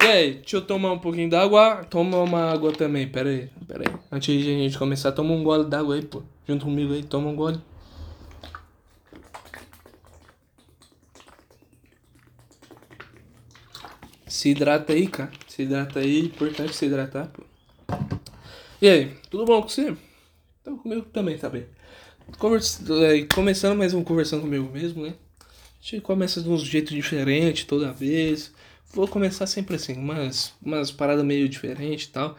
E aí, deixa eu tomar um pouquinho d'água. Toma uma água também, pera aí, pera aí. Antes de a gente começar, toma um gole d'água aí, pô. Junto comigo aí, toma um gole. Se hidrata aí, cara. Se hidrata aí, importante se hidratar, pô. E aí, tudo bom com você? Então comigo também tá bem. Conversa, é, começando mais um conversando comigo mesmo, né? A gente começa de um jeito diferente toda vez. Vou começar sempre assim, umas, umas paradas meio diferentes e tal.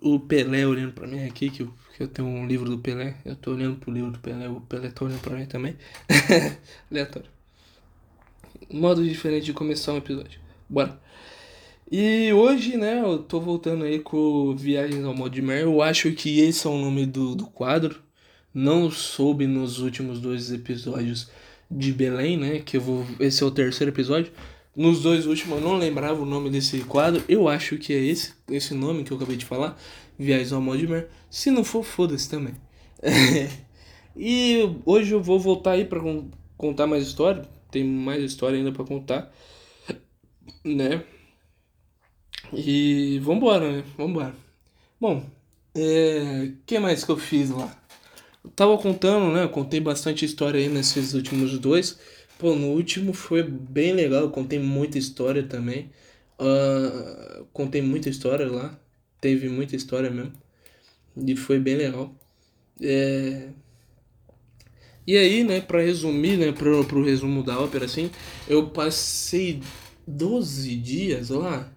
O Pelé olhando pra mim aqui, que eu, que eu tenho um livro do Pelé. Eu tô olhando pro livro do Pelé, o Pelé tá olhando pra mim também. Aleatório. Modo diferente de começar um episódio. Bora. E hoje, né, eu tô voltando aí com Viagens ao Modo de Mer. Eu acho que esse é o nome do, do quadro. Não soube nos últimos dois episódios de Belém, né? Que eu vou. Esse é o terceiro episódio. Nos dois últimos eu não lembrava o nome desse quadro. Eu acho que é esse, esse nome que eu acabei de falar. Viagens ao Modo de Mer. Se não for, foda-se também. e hoje eu vou voltar aí pra contar mais história. Tem mais história ainda para contar. Né? E vambora, né? Vambora. Bom, é... que mais que eu fiz lá? Eu tava contando, né? Eu contei bastante história aí nesses últimos dois. Pô, no último foi bem legal, contei muita história também. Uh, contei muita história lá. Teve muita história mesmo. E foi bem legal. É... E aí, né, pra resumir, né, pro, pro resumo da ópera, assim, eu passei 12 dias lá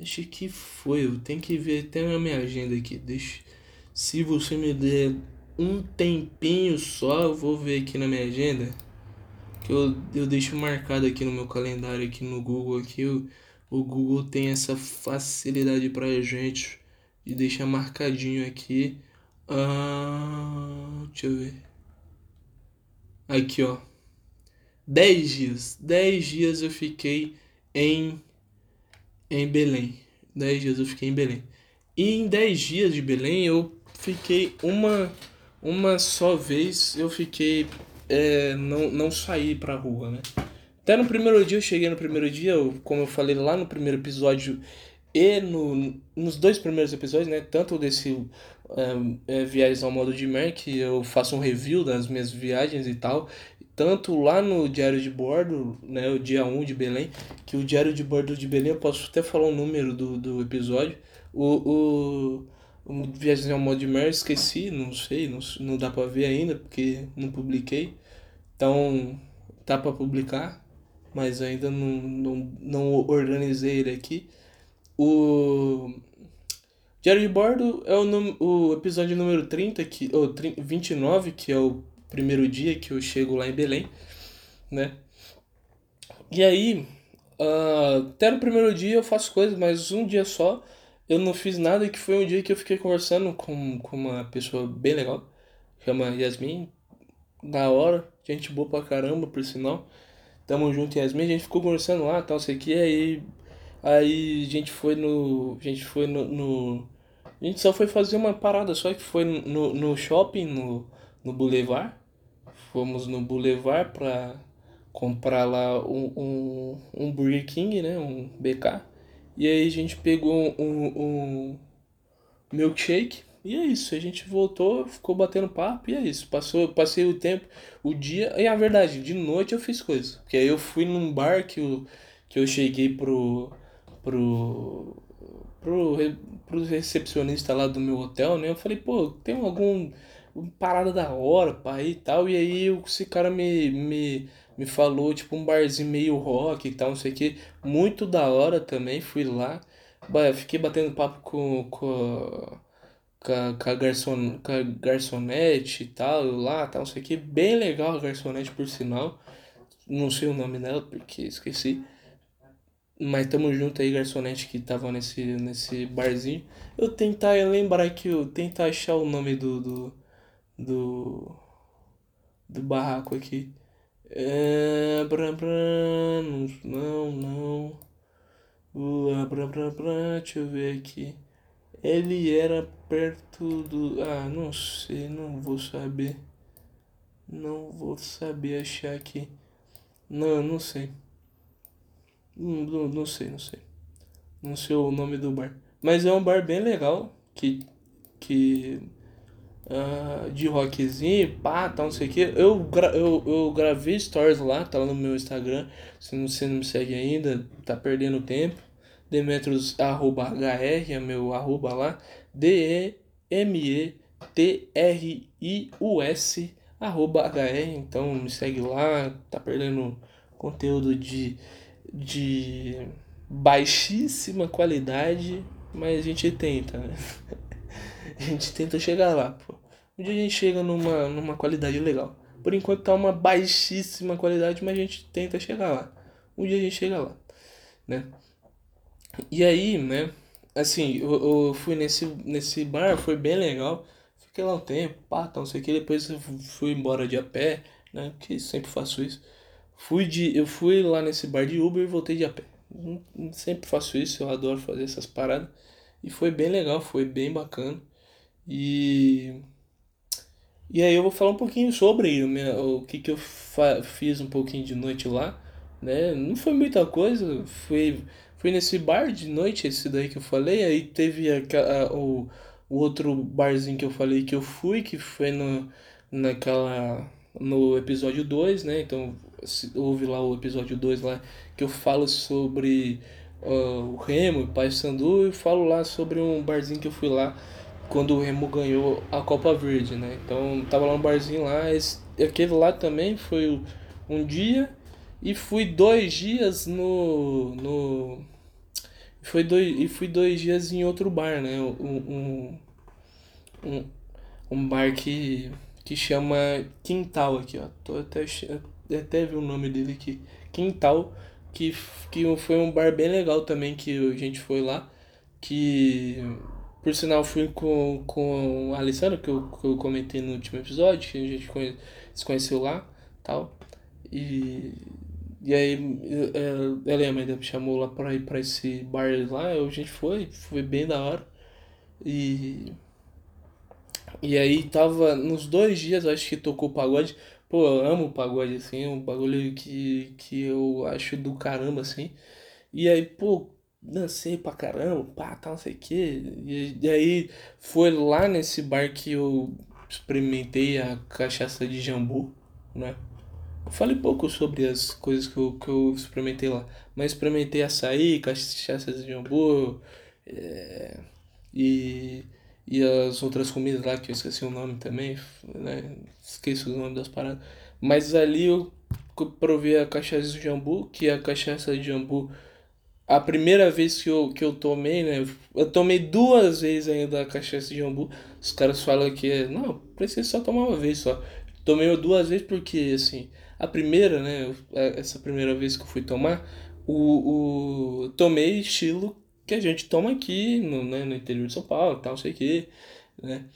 Acho que foi. Eu tenho que ver até a minha agenda aqui. Deixa. Se você me der um tempinho só, eu vou ver aqui na minha agenda. Que eu, eu deixo marcado aqui no meu calendário, aqui no Google. Aqui o, o Google tem essa facilidade pra gente de deixar marcadinho aqui. Ah, deixa eu ver. Aqui, ó. 10 dias. 10 dias eu fiquei em em Belém. 10 dias eu fiquei em Belém. E em 10 dias de Belém eu fiquei uma uma só vez eu fiquei é, não, não saí pra rua, né? Até no primeiro dia, eu cheguei no primeiro dia, eu, como eu falei lá no primeiro episódio e no, nos dois primeiros episódios, né? Tanto desse é, é, Viagens ao Modo de Mer, que eu faço um review das minhas viagens e tal, tanto lá no Diário de Bordo, né, o dia 1 de Belém, que o Diário de Bordo de Belém, eu posso até falar o número do, do episódio, o, o, o Viagem ao Modo de Mer, esqueci, não sei, não, não dá pra ver ainda, porque não publiquei, então tá pra publicar, mas ainda não, não, não organizei ele aqui. O Diário de Bordo é o, o episódio número 30, que, ou 29, que é o primeiro dia que eu chego lá em Belém, né? E aí, uh, até no primeiro dia eu faço coisas, mas um dia só eu não fiz nada, que foi um dia que eu fiquei conversando com, com uma pessoa bem legal, chama Yasmin, da hora, gente boa pra caramba, por sinal. Tamo junto, Yasmin, a gente ficou conversando lá, tal, sei que, aí, aí a gente foi no, a gente foi no, no, a gente só foi fazer uma parada, só que foi no, no shopping, no, no Boulevard, fomos no Boulevard para comprar lá um, um, um Burger King, né? Um BK. E aí a gente pegou um, um milkshake. E é isso, a gente voltou, ficou batendo papo e é isso. Passou, passei o tempo, o dia. E a verdade, de noite eu fiz coisas. Porque aí eu fui num bar que eu, que eu cheguei pro. pro. pro, pro recepcionista lá do meu hotel, né? Eu falei, pô, tem algum parada da hora, pai e tal. E aí esse cara me, me, me falou, tipo, um barzinho meio rock e tal, não sei o que. Muito da hora também, fui lá. Fiquei batendo papo com, com, a, com, a garçon, com a garçonete e tal, lá, tal, não sei o que. Bem legal a garçonete, por sinal. Não sei o nome dela, porque esqueci. Mas tamo junto aí, garçonete que tava nesse, nesse barzinho. Eu tentar lembrar que eu tentar achar o nome do, do do, do barraco aqui. É, bra, bra, não, não. Uh, bra, bra, bra, deixa eu ver aqui. Ele era perto do. Ah, não sei, não vou saber. Não vou saber achar aqui. Não, não sei. Não, não sei, não sei. Não sei o nome do bar. Mas é um bar bem legal. Que. que uh, de rockzinho, pá, tal, não sei o que. Eu, gra eu, eu gravei stories lá, tá lá no meu Instagram. Se você não me segue ainda, tá perdendo tempo. Demetros arroba é meu arroba lá. D-E-M-E-T-R-I-U-S arroba HR. Então me segue lá, tá perdendo conteúdo de, de baixíssima qualidade, mas a gente tenta, né? A gente tenta chegar lá, pô. Um dia a gente chega numa, numa qualidade legal. Por enquanto tá uma baixíssima qualidade, mas a gente tenta chegar lá. Um dia a gente chega lá, né? E aí, né? Assim, eu, eu fui nesse, nesse bar, foi bem legal. Fiquei lá um tempo, pá, tal, não sei o que. Depois eu fui embora de a pé, né? Que sempre faço isso. Fui de, eu fui lá nesse bar de Uber e voltei de a pé. Sempre faço isso, eu adoro fazer essas paradas. E foi bem legal, foi bem bacana. E e aí eu vou falar um pouquinho sobre o, que, que eu fiz um pouquinho de noite lá, né? Não foi muita coisa, fui, fui nesse bar de noite, esse daí que eu falei, aí teve a, a, o, o outro barzinho que eu falei que eu fui, que foi no, naquela no episódio 2, né? Então houve lá o episódio 2 lá que eu falo sobre uh, o Remo, o Pai Sandu e falo lá sobre um barzinho que eu fui lá quando o Remo ganhou a Copa Verde, né? Então tava lá no barzinho lá, esse, aquele lá também foi um dia e fui dois dias no. no foi dois, e fui dois dias em outro bar, né? Um, um, um, bar que, que chama Quintal aqui, ó. Tô até, até vi o nome dele aqui. Quintal, que, que foi um bar bem legal também que a gente foi lá. Que por sinal, fui com, com a Alessandra, que eu, que eu comentei no último episódio, que a gente conhe, se conheceu lá tal. E, e aí é, ela e a mãe me chamou lá pra ir pra esse bar lá, a gente foi, foi bem da hora. E. E aí tava nos dois dias, acho que tocou pagode. Pô, eu amo o pagode, assim, é um bagulho que, que eu acho do caramba, assim. E aí, pô, dancei pra caramba, pá, tal, não sei o que. E, e aí foi lá nesse bar que eu experimentei a cachaça de jambu, né? Eu falei pouco sobre as coisas que eu, que eu experimentei lá, mas experimentei açaí, cachaça de jambu é, e, e as outras comidas lá que eu esqueci o nome também, né? Esqueço o nome das paradas. Mas ali eu provei a cachaça de jambu, que a cachaça de jambu a primeira vez que eu, que eu tomei, né? Eu tomei duas vezes ainda a cachaça de jambu. Os caras falam que, não, precisa só tomar uma vez só. Tomei duas vezes porque, assim, a primeira, né? Essa primeira vez que eu fui tomar, o, o tomei estilo que a gente toma aqui no, né, no interior de São Paulo, tal, sei que, né?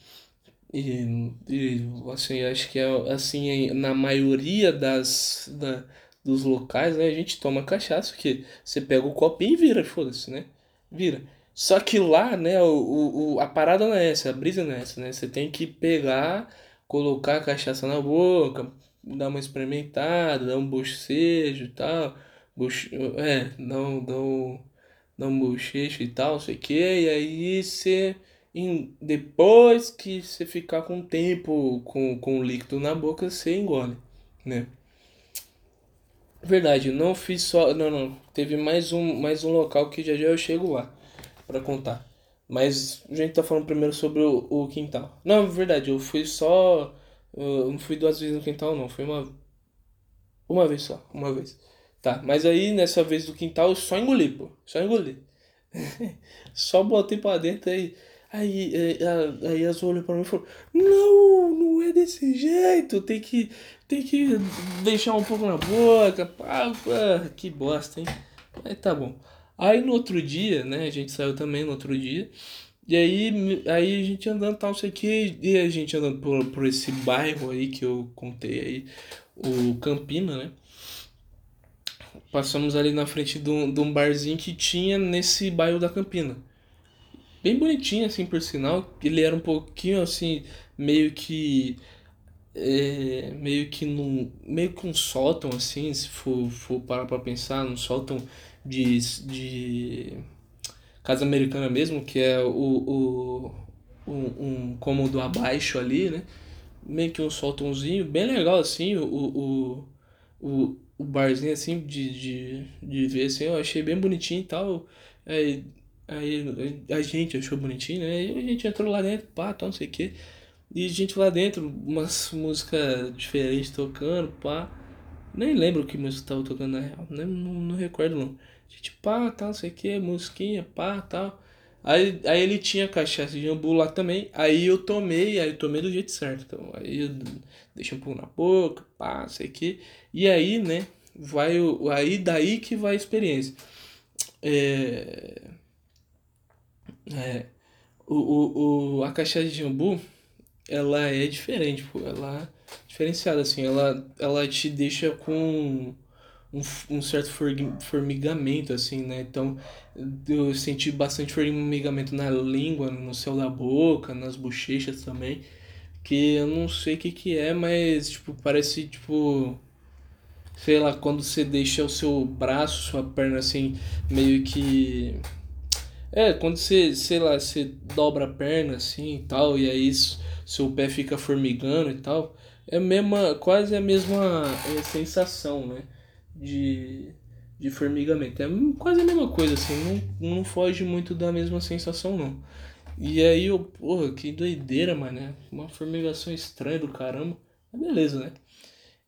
E, e, assim, acho que é assim, na maioria das, da, dos locais, né, a gente toma cachaça, que você pega o copinho e vira, foda-se, né? Vira. Só que lá, né, o, o, a parada não é essa, a brisa não é essa, né? Você tem que pegar, colocar a cachaça na boca, dar uma experimentada, dar um bocejo e tal. Boche... É, dar um, dar, um, dar um bochecho e tal, sei que. E aí você. Depois que você ficar com tempo com, com o líquido na boca, você engole, né? Verdade, não fiz só. Não, não. Teve mais um, mais um local que já já eu chego lá para contar. Mas a gente tá falando primeiro sobre o, o quintal. Não, verdade, eu fui só. Eu não fui duas vezes no quintal, não. Foi uma. Uma vez só, uma vez. Tá, mas aí nessa vez do quintal eu só engoli, pô. Só engoli. só botei pra dentro aí. Aí, aí, aí as olhou pra mim e falou: Não, não é desse jeito, tem que, tem que deixar um pouco na boca. Pá, pá, que bosta, hein? Aí tá bom. Aí no outro dia, né? A gente saiu também no outro dia. E aí, aí a gente andando tal, sei que, e a gente andando por, por esse bairro aí que eu contei aí, o Campina, né? Passamos ali na frente de um, de um barzinho que tinha nesse bairro da Campina bem bonitinho, assim, por sinal. Ele era um pouquinho, assim, meio que... É, meio que num... Meio que um sótão, assim, se for, for parar pra pensar, um sótão de... de casa americana mesmo, que é o, o, um, um cômodo abaixo ali, né? Meio que um soltãozinho, bem legal assim, o, o, o, o barzinho assim de, de, de ver assim, eu achei bem bonitinho e tal. Aí, aí a gente achou bonitinho, né? E a gente entrou lá dentro, pá, tal, não sei o que. E a gente lá dentro, umas músicas diferentes tocando, pá. Nem lembro que música tava tocando na real, nem, não, não recordo não. A gente, pá, tal, não sei o que, musiquinha, pá, tal. Aí, aí ele tinha cachaça de jambu lá também. Aí eu tomei, aí eu tomei do jeito certo. Então, aí eu deixei um pouco na boca, pá, sei que. E aí, né, vai o. Aí daí que vai a experiência. É. É. O, o, o, a cachaça de jambu, ela é diferente, pô. Ela é diferenciada, assim. Ela, ela te deixa com um, um certo formigamento, assim, né? Então, eu senti bastante formigamento na língua, no céu da boca, nas bochechas também. Que eu não sei o que que é, mas, tipo, parece, tipo... Sei lá, quando você deixa o seu braço, sua perna, assim, meio que... É, quando você, sei lá, você dobra a perna, assim, e tal, e aí seu pé fica formigando e tal. É mesma, quase a mesma é, sensação, né? de, de formigamento. É quase a mesma coisa, assim, não, não foge muito da mesma sensação, não. E aí eu, porra, que doideira, mano? Uma formigação estranha do caramba. Beleza, né?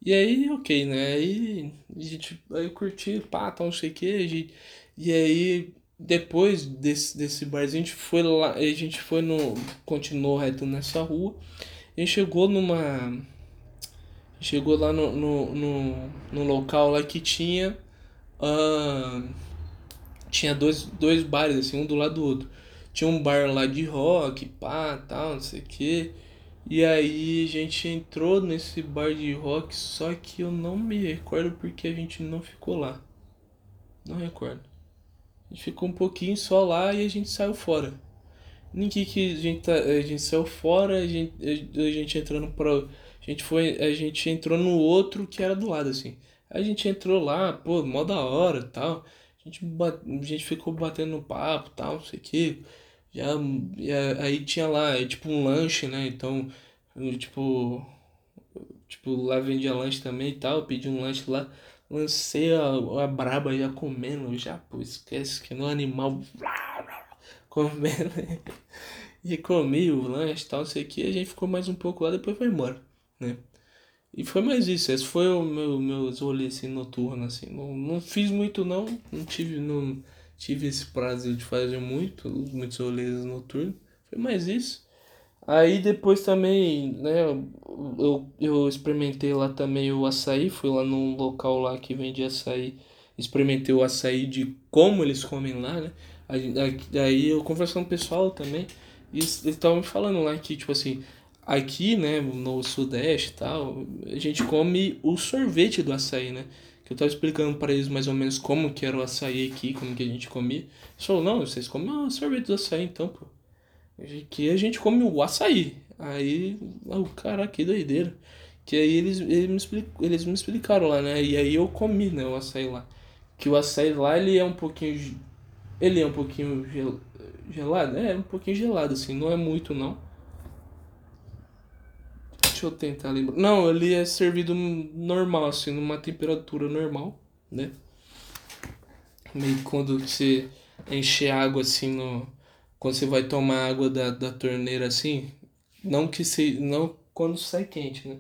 E aí, ok, né? Aí, a gente, aí eu curti, pá, tal, não sei o que. E aí, depois desse, desse barzinho, a gente foi lá, a gente foi no. Continuou reto nessa rua. A gente chegou numa Chegou lá no, no, no, no local lá que tinha. Uh, tinha dois, dois bares, assim, um do lado do outro. Tinha um bar lá de rock, pá, tal, não sei o que. E aí a gente entrou nesse bar de rock, só que eu não me recordo porque a gente não ficou lá. Não recordo. Ficou um pouquinho só lá e a gente saiu fora. Ninguém que a gente, tá, a gente saiu fora, a gente, a gente entrando pra a gente foi, a gente entrou no outro que era do lado, assim. A gente entrou lá, pô, mó da hora tal. A gente, a gente ficou batendo papo tal, não sei o que. Já, aí tinha lá, é, tipo, um lanche, né? Então, tipo. Tipo, lá vendia lanche também e tal. Pedi um lanche lá. Lancei a, a braba já comendo, já, pô, esquece que não é animal. Comendo. e comi o lanche tal, não sei o que. A gente ficou mais um pouco lá, depois foi embora né? E foi mais isso, esse foi o meu meus rolês assim, noturno assim. Não, não fiz muito não, não tive não tive esse prazer de fazer muito, muitos rolês noturnos. Foi mais isso. Aí depois também, né, eu, eu experimentei lá também o açaí, fui lá num local lá que vende açaí, experimentei o açaí de como eles comem lá, né? Aí, aí eu conversando com o pessoal também, e eles estavam me falando lá que, tipo assim, aqui, né, no Sudeste e tal, a gente come o sorvete do açaí, né? Que eu tava explicando para eles mais ou menos como que era o açaí aqui, como que a gente comia. Eles falaram, não, vocês comem o sorvete do açaí então, pô. Aqui a gente come o açaí. Aí, oh, caraca, que doideira. Que aí eles, eles, me eles me explicaram lá, né? E aí eu comi, né, o açaí lá. Que o açaí lá, ele é um pouquinho... Ele é um pouquinho gel, gelado? É, um pouquinho gelado, assim. Não é muito, não Deixa eu tentar lembrar. Não, ele é servido normal, assim, numa temperatura normal, né? Meio quando você enche água assim no. Quando você vai tomar água da, da torneira assim. Não que se. Não quando sai quente, né?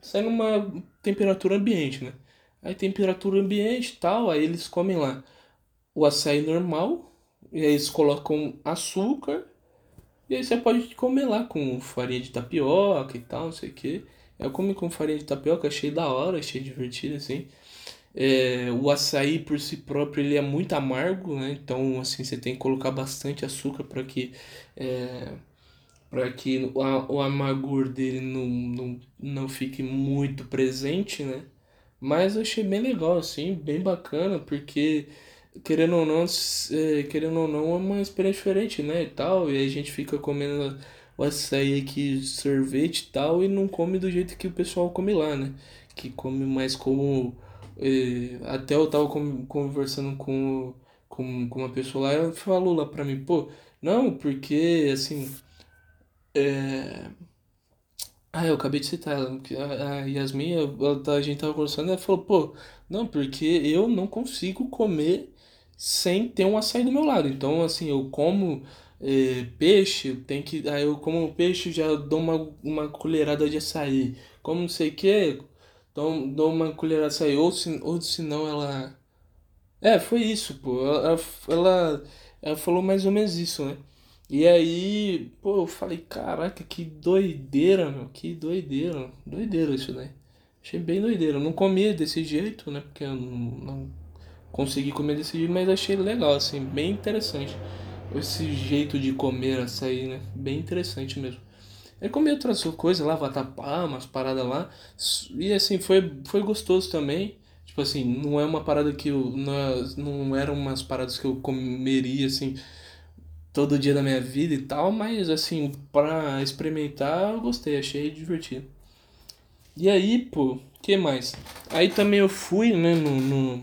Sai numa temperatura ambiente, né? Aí temperatura ambiente tal, aí eles comem lá o açaí normal, e aí eles colocam açúcar e aí você pode comer lá com farinha de tapioca e tal, não sei o que. Eu comi com farinha de tapioca, achei da hora, achei divertido, assim. É, o açaí por si próprio ele é muito amargo, né? Então assim você tem que colocar bastante açúcar para que é, para que o, o amargor dele não, não, não fique muito presente, né? Mas eu achei bem legal, assim, bem bacana, porque querendo ou não, é, querendo ou não, é uma experiência diferente, né, e tal, e a gente fica comendo o açaí aqui, sorvete e tal, e não come do jeito que o pessoal come lá, né, que come mais como, é, até eu tava conversando com, com, com uma pessoa lá, ela falou lá pra mim, pô, não, porque assim. É... Ah, eu acabei de citar ela, a, Yasmin, a, a gente tava conversando, ela falou, pô, não, porque eu não consigo comer sem ter um açaí do meu lado. Então, assim, eu como é, peixe, tem que. Aí eu como peixe já dou uma, uma colherada de açaí. Como não sei o que, dou, dou uma colherada de açaí. Ou se, ou se não ela. É, foi isso, pô. Ela, ela, ela falou mais ou menos isso, né? E aí, pô, eu falei, caraca, que doideira, meu, que doideira, doideira isso daí. Achei bem doideira. Eu não comia desse jeito, né? Porque eu não, não consegui comer desse jeito, mas achei legal, assim, bem interessante. Esse jeito de comer açaí, né? Bem interessante mesmo. Eu comi outras coisas lá, vatapá, umas paradas lá. E assim, foi, foi gostoso também. Tipo assim, não é uma parada que eu. Não, é, não eram umas paradas que eu comeria assim todo dia da minha vida e tal, mas assim, pra experimentar eu gostei, achei divertido. E aí, pô, que mais? Aí também eu fui, né, no, no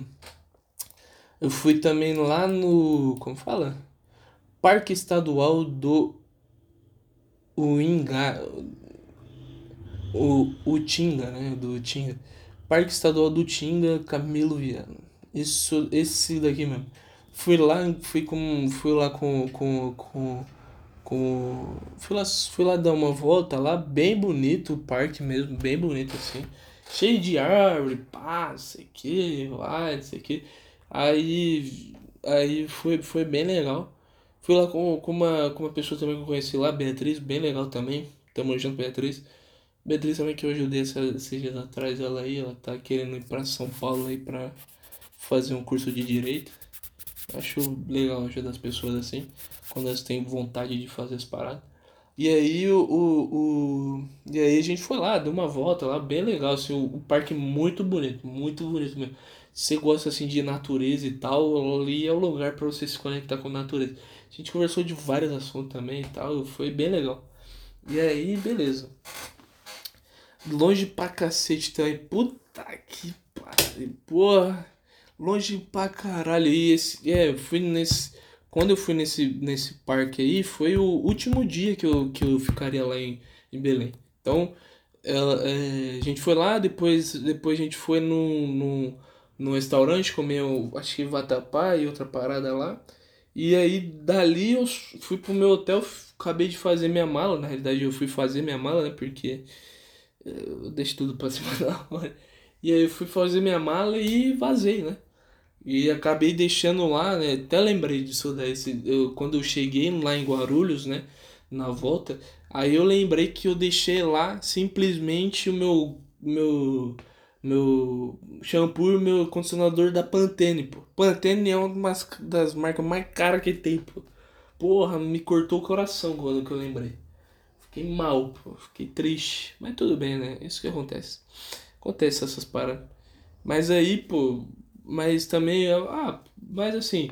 eu fui também lá no, como fala? Parque Estadual do Uinga, o Utinga, né, do Utinga. Parque Estadual do Tinga, Camilo Viana. Isso, esse daqui mesmo. Fui lá, fui com, fui lá com, com, com, com fui lá, fui lá dar uma volta lá, bem bonito o parque mesmo, bem bonito assim. Cheio de árvore, pá, sei que, lá, sei que. Aí, aí foi, foi bem legal. Fui lá com, com, uma, com uma pessoa também que eu conheci lá, Beatriz, bem legal também. Tamo junto, Beatriz. Beatriz também que eu ajudei esses dias atrás ela aí, ela tá querendo ir pra São Paulo aí pra fazer um curso de Direito. Acho legal ajudar as pessoas assim, quando elas têm vontade de fazer as paradas. E aí o, o, o, E aí a gente foi lá, deu uma volta lá, bem legal, assim, o, o parque muito bonito, muito bonito mesmo. Se você gosta assim de natureza e tal, ali é o lugar para você se conectar com a natureza. A gente conversou de vários assuntos também e tal, foi bem legal. E aí, beleza. Longe pra cacete também. Puta que pariu. Porra longe pra caralho. E esse, é, eu fui nesse. Quando eu fui nesse, nesse parque aí, foi o último dia que eu, que eu ficaria lá em, em Belém. Então, ela, é, a gente foi lá, depois, depois a gente foi no, no, no restaurante, comeu, acho que vatapá e outra parada lá. E aí, dali eu fui pro meu hotel, acabei de fazer minha mala. Na realidade, eu fui fazer minha mala, né? Porque eu deixei tudo pra cima da hora. E aí eu fui fazer minha mala e vazei, né? E acabei deixando lá, né? Até lembrei disso daí. Eu, quando eu cheguei lá em Guarulhos, né? Na volta, aí eu lembrei que eu deixei lá simplesmente o meu. meu meu shampoo e meu condicionador da Pantene, pô. Pantene é uma das marcas mais caras que tem, pô. Porra, me cortou o coração quando que eu lembrei. Fiquei mal, pô. Fiquei triste. Mas tudo bem, né? Isso que acontece. Acontece essas paradas. Mas aí, pô, mas também, ah, mas assim,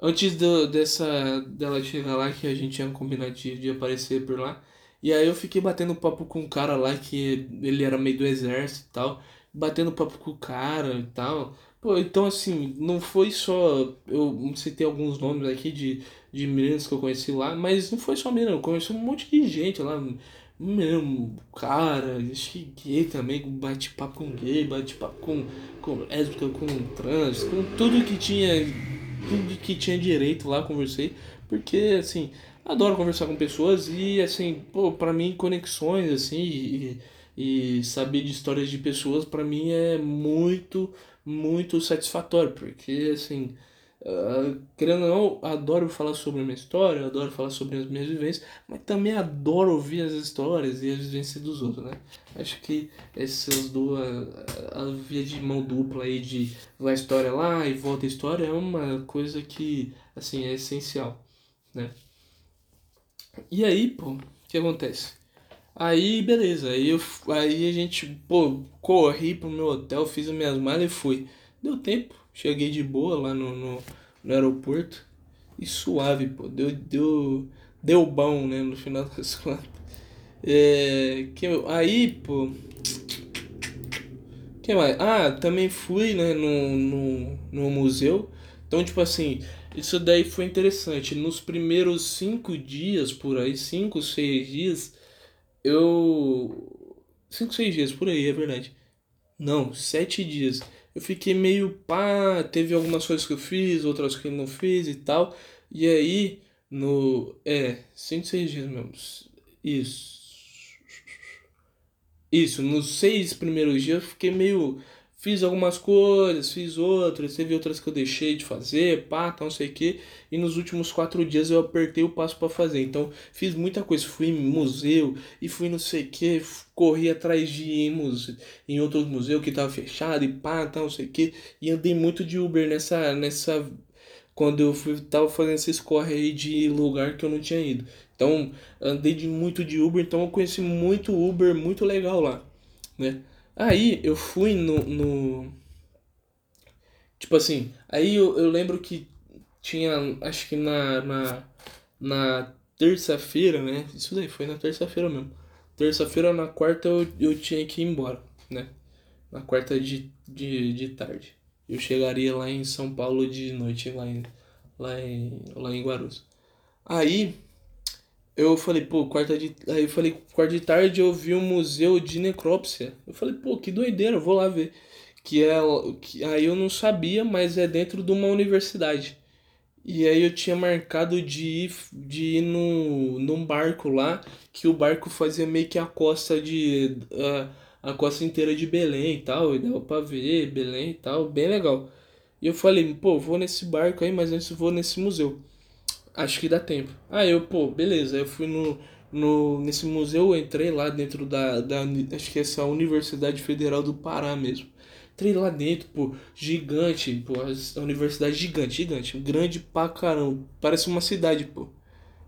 antes do, dessa dela chegar lá, que a gente tinha combinado de, de aparecer por lá, e aí eu fiquei batendo papo com um cara lá que ele era meio do exército e tal, batendo papo com o cara e tal. Pô, então assim, não foi só. Eu citei alguns nomes aqui de, de meninas que eu conheci lá, mas não foi só menina, eu conheci um monte de gente lá mesmo, cara, acho gay também, bate-papo com gay, bate-papo com, com lésbica, com trans, com tudo que tinha, tudo que tinha direito lá, conversei, porque, assim, adoro conversar com pessoas e, assim, pô, pra mim, conexões, assim, e, e saber de histórias de pessoas, pra mim é muito, muito satisfatório, porque, assim, Uh, querendo ou não, adoro falar sobre a minha história, adoro falar sobre as minhas vivências, mas também adoro ouvir as histórias e as vivências dos outros, né? Acho que essas duas, a via de mão dupla aí de vai história lá e volta a história é uma coisa que, assim, é essencial, né? E aí, pô, o que acontece? Aí, beleza, aí, eu, aí a gente, pô, corri pro meu hotel, fiz as minhas malas e fui. Deu tempo, Cheguei de boa lá no, no, no aeroporto. E suave, pô. Deu, deu, deu bom, né? No final das contas. É, que, aí, pô. que mais? Ah, também fui, né? No, no, no museu. Então, tipo assim. isso daí foi interessante. Nos primeiros cinco dias, por aí, cinco, seis dias, eu. Cinco, seis dias, por aí, é verdade. Não, sete dias. Eu fiquei meio pá, teve algumas coisas que eu fiz, outras que eu não fiz e tal. E aí, no. É, cinco, seis dias mesmo. Isso. Isso, nos seis primeiros dias eu fiquei meio Fiz algumas coisas, fiz outras, teve outras que eu deixei de fazer, pá, não sei o que. E nos últimos quatro dias eu apertei o passo para fazer. Então fiz muita coisa, fui em museu e fui não sei o que, corri atrás de em, muse... em outros museus que tava fechado e pá, não sei o que. E andei muito de Uber nessa. nessa quando eu fui, tava fazendo esse corre aí de lugar que eu não tinha ido. Então andei de, muito de Uber, então eu conheci muito Uber, muito legal lá, né? Aí eu fui no. no... Tipo assim, aí eu, eu lembro que tinha, acho que na, na, na terça-feira, né? Isso daí foi na terça-feira mesmo. Terça-feira, na quarta eu, eu tinha que ir embora, né? Na quarta de, de, de tarde. Eu chegaria lá em São Paulo de noite, lá em, lá em, lá em Guarulhos. Aí eu falei, pô, quarta de. Aí eu falei, quarta de tarde eu vi um museu de necrópsia. Eu falei, pô, que doideira, eu vou lá ver. Que é. Que, aí eu não sabia, mas é dentro de uma universidade. E aí eu tinha marcado de ir, de ir no, num barco lá, que o barco fazia meio que a costa de. A, a costa inteira de Belém e tal. E dava pra ver Belém e tal, bem legal. E eu falei, pô, vou nesse barco aí, mas antes vou nesse museu. Acho que dá tempo. Aí eu, pô, beleza. Eu fui no, no, nesse museu, eu entrei lá dentro da, da. Acho que essa Universidade Federal do Pará mesmo. Entrei lá dentro, pô, gigante, pô, a universidade gigante, gigante, grande pra caramba. Parece uma cidade, pô.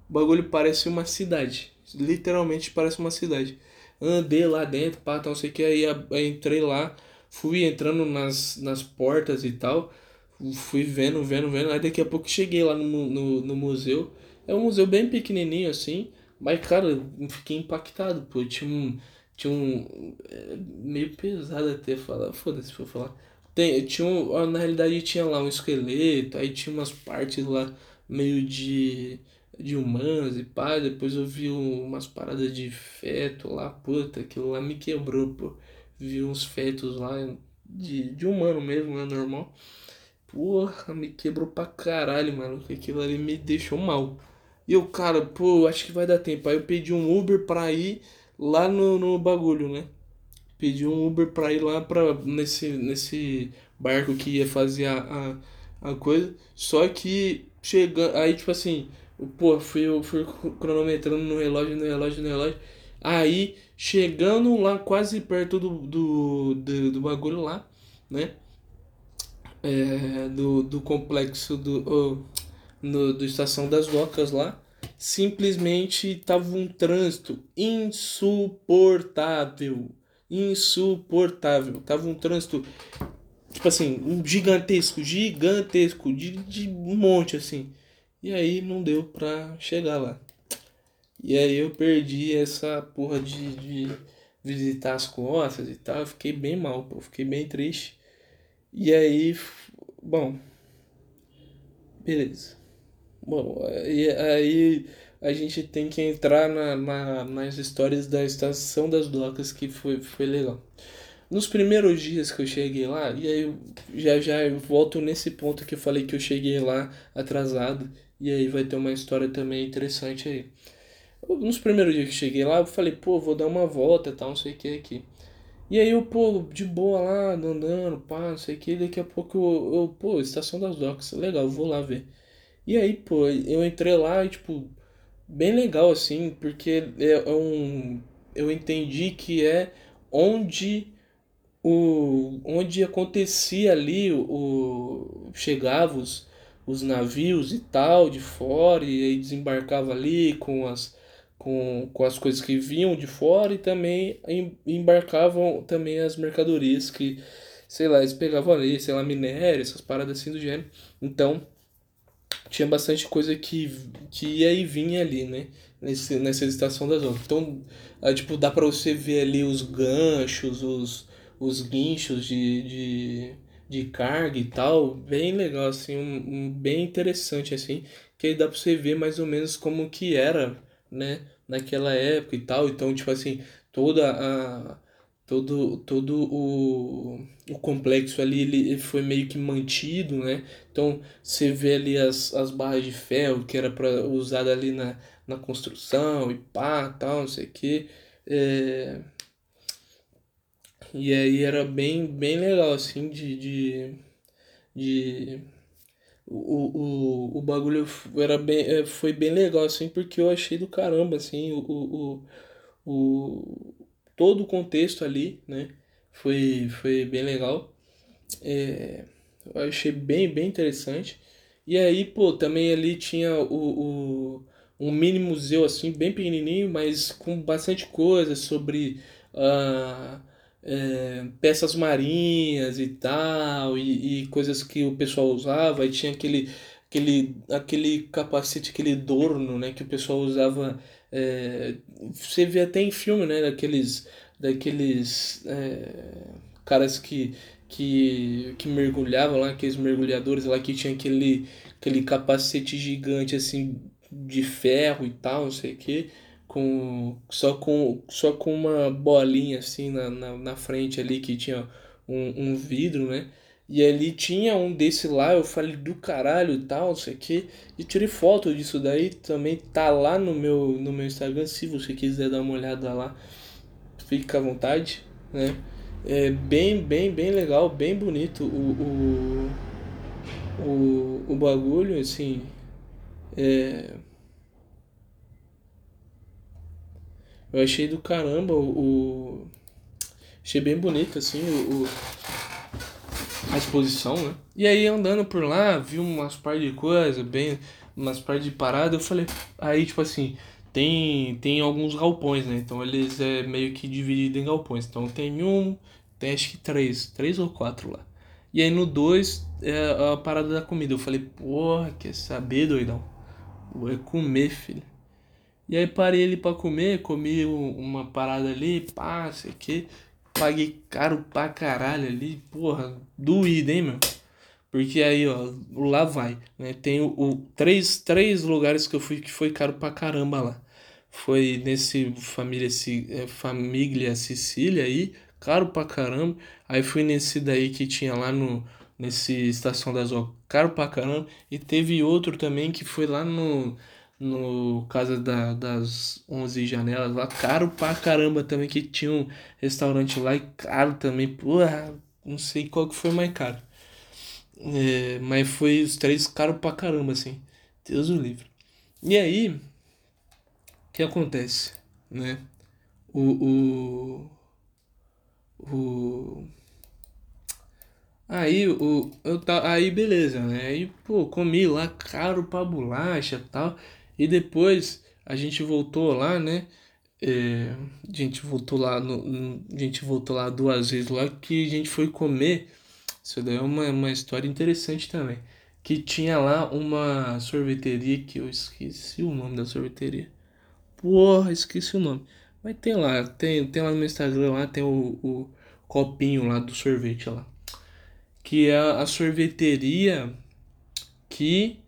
O bagulho parece uma cidade. Literalmente parece uma cidade. Andei lá dentro, pá, não sei que, aí, aí entrei lá, fui entrando nas, nas portas e tal fui vendo, vendo, vendo. Aí daqui a pouco cheguei lá no, no, no museu. É um museu bem pequenininho assim. Mas, cara, eu fiquei impactado, pô. Tinha um. Tinha um. É, meio pesado até falar. Foda-se se for falar. Tem, tinha um, na realidade tinha lá um esqueleto, aí tinha umas partes lá meio de. de humanos e pá. Depois eu vi umas paradas de feto lá, puta, aquilo lá me quebrou, pô. Vi uns fetos lá de, de humano mesmo, né? Normal. Porra, me quebrou pra caralho, mano. Que aquilo ali me deixou mal. E eu, cara, pô, acho que vai dar tempo. Aí eu pedi um Uber pra ir lá no, no bagulho, né? Pedi um Uber pra ir lá pra, nesse, nesse barco que ia fazer a, a, a coisa. Só que chegando. Aí, tipo assim, pô, fui, eu fui cronometrando no relógio, no relógio, no relógio. Aí, chegando lá quase perto do, do, do, do bagulho lá, né? É, do, do complexo do, oh, no, do Estação das Docas lá, simplesmente tava um trânsito insuportável. Insuportável. Tava um trânsito, tipo assim, um gigantesco, gigantesco, de, de um monte assim. E aí não deu pra chegar lá. E aí eu perdi essa porra de, de visitar as costas e tal. fiquei bem mal, pô. Fiquei bem triste. E aí, bom, beleza. Bom, e aí a gente tem que entrar na, na, nas histórias da estação das docas que foi, foi legal. Nos primeiros dias que eu cheguei lá, e aí já já volto nesse ponto que eu falei que eu cheguei lá atrasado, e aí vai ter uma história também interessante aí. Nos primeiros dias que eu cheguei lá, eu falei, pô, vou dar uma volta e tal, não sei o que aqui. E aí eu, pô, de boa lá, andando, pá, não sei o que, daqui a pouco eu, eu, pô, Estação das Docas, legal, vou lá ver. E aí, pô, eu entrei lá e, tipo, bem legal, assim, porque é, é um... Eu entendi que é onde o onde acontecia ali o chegava os, os navios e tal de fora e aí desembarcava ali com as com, com as coisas que vinham de fora e também embarcavam também as mercadorias que, sei lá, eles pegavam ali, sei lá, minério, essas paradas assim do gênero. Então, tinha bastante coisa que, que ia e vinha ali, né? Nesse, nessa estação das outras. Então, é, tipo, dá pra você ver ali os ganchos, os, os guinchos de, de, de carga e tal, bem legal, assim, um, um, bem interessante, assim, que aí dá pra você ver mais ou menos como que era, né, naquela época e tal, então, tipo assim, toda a todo, todo o, o complexo ali ele foi meio que mantido, né? Então você vê ali as, as barras de ferro que era para usada ali na, na construção e pá, tal, não sei o que. É... E aí era bem, bem legal, assim, de, de, de o, o, o bagulho era bem, é, foi bem legal, assim, porque eu achei do caramba, assim, o, o, o, todo o contexto ali, né? Foi, foi bem legal. É, eu achei bem, bem interessante. E aí, pô, também ali tinha o, o, um mini museu, assim, bem pequenininho, mas com bastante coisa sobre uh, é, peças marinhas e tal, e, e coisas que o pessoal usava. E tinha aquele, aquele, aquele capacete, aquele dorno, né, que o pessoal usava é, você vê até em filme, né? Daqueles, daqueles é, caras que, que, que mergulhavam lá, aqueles mergulhadores lá que tinha aquele, aquele capacete gigante assim de ferro e tal, não sei o que, com, só, com, só com uma bolinha assim na, na, na frente ali que tinha um, um vidro, né? E ali tinha um desse lá, eu falei do caralho e tal, não sei que. E tirei foto disso daí, também tá lá no meu, no meu Instagram, se você quiser dar uma olhada lá, fica à vontade, né? É bem, bem, bem legal, bem bonito o, o, o, o bagulho, assim. É... Eu achei do caramba o. o... Achei bem bonito, assim, o, o a exposição, né? E aí andando por lá, vi umas par de coisas, bem, umas par de paradas, eu falei, aí tipo assim, tem tem alguns galpões, né? Então eles é meio que dividido em galpões. Então tem um, tem acho que três, três ou quatro lá. E aí no dois é a parada da comida. Eu falei, porra, quer saber, doidão? Vou comer, filho. E aí parei ali pra comer, comi uma parada ali, pá, sei o que paguei caro pra caralho ali, porra, doído, hein, meu? Porque aí, ó, lá vai, né? Tem o, o, três, três lugares que eu fui que foi caro pra caramba lá. Foi nesse família, é, família Sicília aí, caro pra caramba. Aí fui nesse daí que tinha lá no nesse Estação das Ocas, caro pra caramba. E teve outro também que foi lá no no Casa da, das 11 Janelas lá, caro pra caramba também, que tinha um restaurante lá e caro também, porra, não sei qual que foi mais caro. É, mas foi os três caro pra caramba, assim, Deus o livre. E aí, o que acontece, né? O, o, o Aí, o, eu tá, aí beleza, né? Aí, pô, comi lá caro pra bolacha e tal. E depois a gente voltou lá, né? É, a gente voltou lá no, a gente voltou lá duas vezes lá que a gente foi comer. Isso daí é uma, uma história interessante também. Que tinha lá uma sorveteria que eu esqueci o nome da sorveteria. Porra, esqueci o nome. Mas tem lá, tem, tem lá no meu Instagram lá, tem o, o copinho lá do sorvete lá. Que é a sorveteria que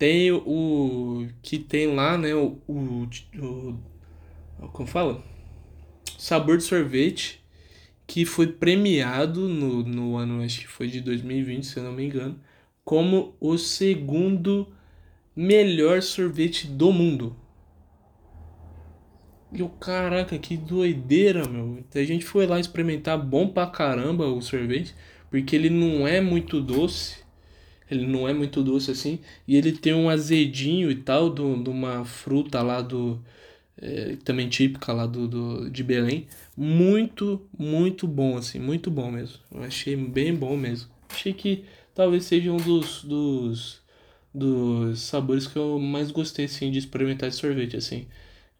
tem o que tem lá, né, o, o, o como fala? Sabor de sorvete que foi premiado no, no ano, acho que foi de 2020, se eu não me engano, como o segundo melhor sorvete do mundo. E o caraca, que doideira, meu. A gente foi lá experimentar bom pra caramba o sorvete, porque ele não é muito doce ele não é muito doce assim. E ele tem um azedinho e tal de uma fruta lá do. É, também típica lá do, do, de Belém. Muito, muito bom, assim, muito bom mesmo. Eu achei bem bom mesmo. Achei que talvez seja um dos, dos, dos sabores que eu mais gostei, assim, de experimentar de sorvete, assim.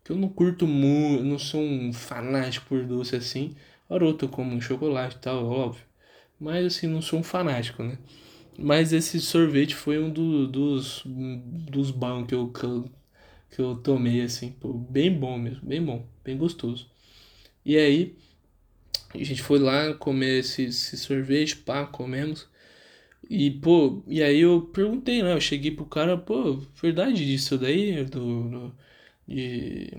Que eu não curto muito, não sou um fanático por doce assim. Ora, como um chocolate e tal, óbvio. Mas, assim, não sou um fanático, né? Mas esse sorvete foi um do, dos, dos bons que eu, que eu, que eu tomei, assim, pô, bem bom mesmo, bem bom, bem gostoso. E aí, a gente foi lá comer esse, esse sorvete, pá, comemos. E, pô, e aí eu perguntei, né? Eu cheguei pro cara, pô, verdade disso daí, do, do de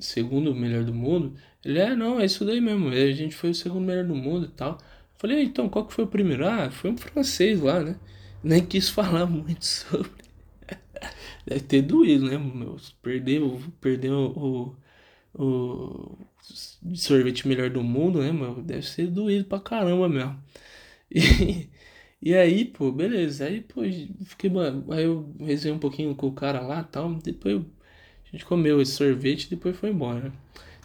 segundo melhor do mundo? Ele, é, não, é isso daí mesmo, a gente foi o segundo melhor do mundo e tal. Falei, então, qual que foi o primeiro? Ah, foi um francês lá, né? Nem quis falar muito sobre. Deve ter doído, né? Meu, perdeu, perdeu o, o sorvete melhor do mundo, né, meu? Deve ser doído pra caramba mesmo. E, e aí, pô, beleza. Aí, pô, fiquei, aí eu resenhei um pouquinho com o cara lá tal. Depois a gente comeu esse sorvete e depois foi embora, né?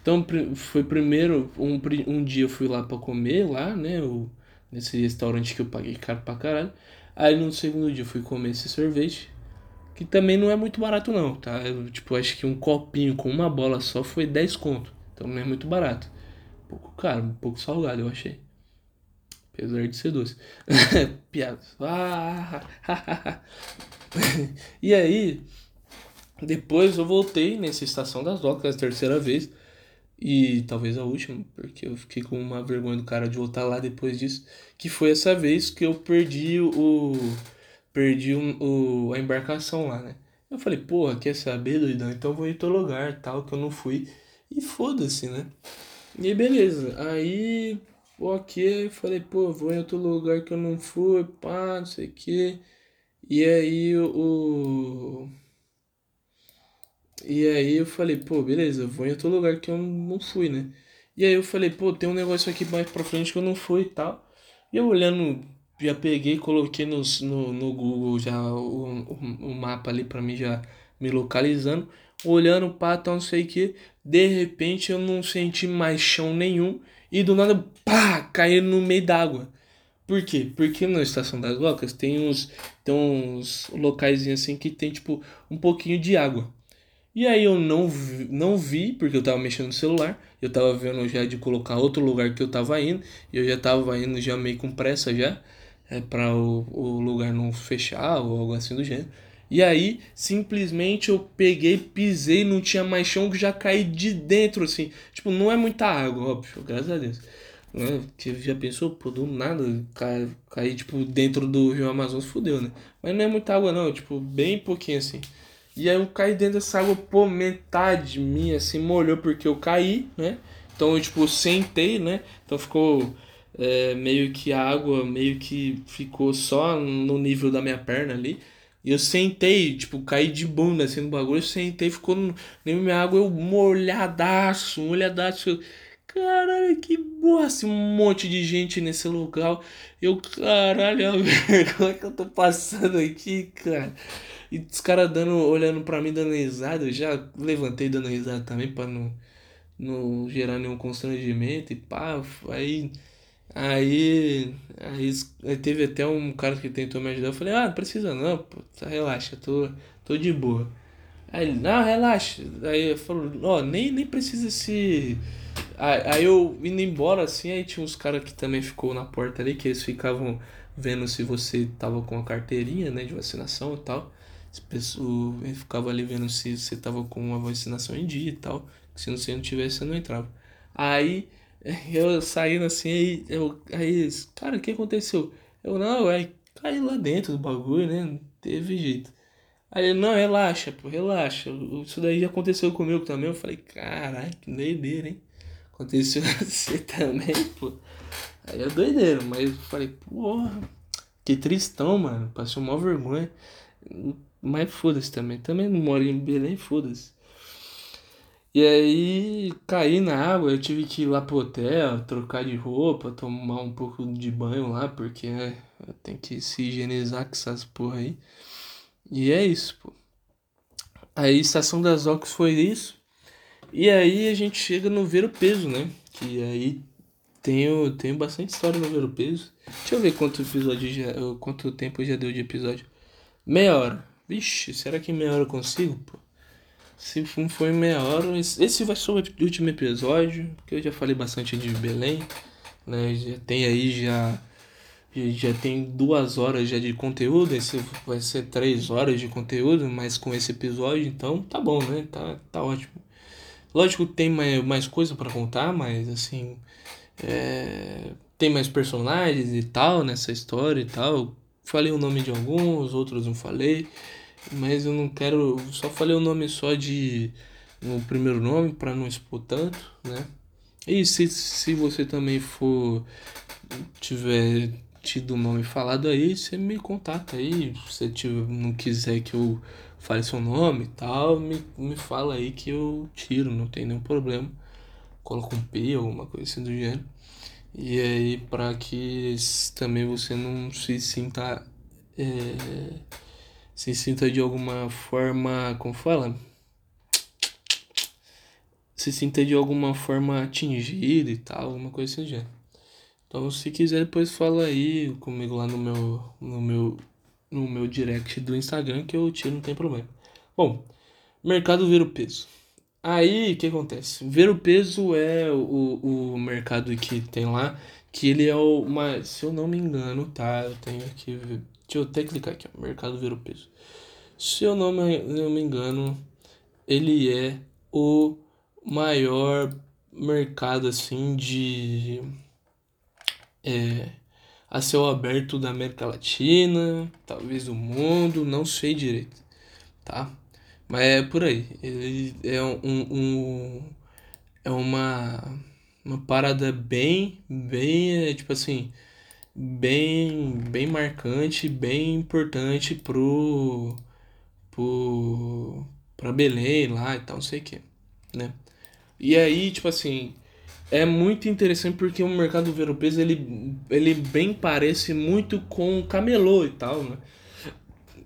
Então, foi primeiro, um, um dia eu fui lá pra comer lá, né? O, nesse restaurante que eu paguei caro pra caralho. Aí no segundo dia eu fui comer esse sorvete. Que também não é muito barato não, tá? Eu, tipo, acho que um copinho com uma bola só foi 10 conto. Então não é muito barato. Um pouco caro, um pouco salgado, eu achei. Apesar de ser doce. Piadas. Ah, e aí, depois eu voltei nessa estação das docas a terceira vez. E talvez a última, porque eu fiquei com uma vergonha do cara de voltar lá depois disso. Que foi essa vez que eu perdi o perdi um, o, a embarcação lá, né? Eu falei, porra, quer saber, doidão? Então vou em outro lugar, tal, que eu não fui. E foda-se, né? E beleza. Aí, ok, falei, pô, vou em outro lugar que eu não fui, pá, não sei o que. E aí o. E aí eu falei, pô, beleza, vou em outro lugar que eu não fui, né? E aí eu falei, pô, tem um negócio aqui mais pra frente que eu não fui e tal. E eu olhando já peguei, coloquei no, no, Google já o, o, o mapa ali para mim já me localizando, olhando para não sei o que, de repente eu não senti mais chão nenhum e do nada, pá, caí no meio d'água. Por quê? Porque na Estação das Locas tem uns, tem uns locais assim que tem tipo um pouquinho de água. E aí eu não vi, não vi, porque eu tava mexendo no celular, eu tava vendo já de colocar outro lugar que eu tava indo, e eu já tava indo já meio com pressa já é, para o, o lugar não fechar ou algo assim do gênero. E aí, simplesmente eu peguei, pisei, não tinha mais chão, que já caí de dentro, assim. Tipo, não é muita água, óbvio, graças a Deus. Né? Que já pensou, pô, do nada, cair, tipo, dentro do Rio Amazonas, fudeu, né? Mas não é muita água, não, tipo, bem pouquinho, assim. E aí eu caí dentro dessa água, pô, metade minha, assim, molhou porque eu caí, né? Então eu, tipo, sentei, né? Então ficou é, meio que a água meio que ficou só no nível da minha perna ali. E eu sentei, tipo, caí de bunda assim no bagulho, eu sentei, ficou no, nem minha água, eu molhadaço, molhadaço. Caralho, que bosta, assim, um monte de gente nesse local. Eu, caralho, a vergonha que eu tô passando aqui, cara. E os caras dando, olhando pra mim, dando risada. Eu já levantei dando risada também pra não, não gerar nenhum constrangimento e pá. Aí Aí, aí, teve até um cara que tentou me ajudar. Eu falei, ah, não precisa não, pô, tá, relaxa, tô, tô de boa. Aí ele, não, relaxa. Aí eu falou, ó, nem, nem precisa se. Aí, aí eu indo embora assim, aí tinha uns caras que também ficou na porta ali, que eles ficavam vendo se você tava com a carteirinha, né, de vacinação e tal. Pessoa, ele ficava ali vendo se você tava com a vacinação em dia e tal. Se você não tivesse, você não entrava. Aí eu saindo assim, aí, eu, aí, cara, o que aconteceu? Eu, não, aí caí lá dentro do bagulho, né? Não teve jeito. Aí ele, não, relaxa, pô, relaxa. Isso daí já aconteceu comigo também. Eu falei, caralho, que doideira, hein? Aconteceu você também, pô. Aí é doideira, mas eu falei, porra, que tristão, mano. Passei uma vergonha. Mas foda-se também. Também não moro em Belém, foda-se. E aí caí na água, eu tive que ir lá pro hotel, trocar de roupa, tomar um pouco de banho lá, porque né, tem que se higienizar com essas porra aí. E é isso, pô. Aí Estação das Ocas foi isso. E aí a gente chega no Ver o Peso, né? Que aí tenho, tenho bastante história no Ver o Peso. Deixa eu ver quanto episódio já, quanto tempo já deu de episódio. Meia hora. Vixe, será que em meia hora eu consigo, pô? Se foi meia hora, esse vai ser o último episódio, que eu já falei bastante de Belém, né? Já tem aí já já tem duas horas já de conteúdo, esse vai ser três horas de conteúdo, mas com esse episódio, então tá bom, né? Tá, tá ótimo. Lógico que tem mais, mais coisa para contar, mas assim. É, tem mais personagens e tal nessa história e tal. falei o nome de alguns, outros não falei, mas eu não quero, só falei o nome só de no primeiro nome para não expor tanto, né? E se, se você também for tiver tido o nome falado aí, você me contata aí. Se você não quiser que eu fale seu nome e tal, me, me fala aí que eu tiro, não tem nenhum problema. Coloco um P, alguma coisa assim do gênero. E aí, para que também você não se sinta. É, se sinta de alguma forma. Como fala? Se sinta de alguma forma atingido e tal, alguma coisa assim gênero. Então, se quiser, depois fala aí comigo lá no meu, no meu, no meu direct do Instagram que eu tiro, não tem problema. Bom, mercado ver o peso. Aí, o que acontece? Ver o peso é o, o mercado que tem lá, que ele é o, uma, se eu não me engano, tá? Eu tenho aqui, deixa eu até clicar aqui, ó, mercado ver o peso. Se eu não me, não me engano, ele é o maior mercado, assim, de é, a céu aberto da América Latina, talvez do mundo, não sei direito, tá? Mas é por aí. Ele é um, um é uma uma parada bem bem é, tipo assim bem bem marcante, bem importante pro pro para Belém lá e tal, não sei o que, né? E aí, tipo assim, é muito interessante porque o mercado europeu ele, ele bem parece muito com o camelô e tal, né?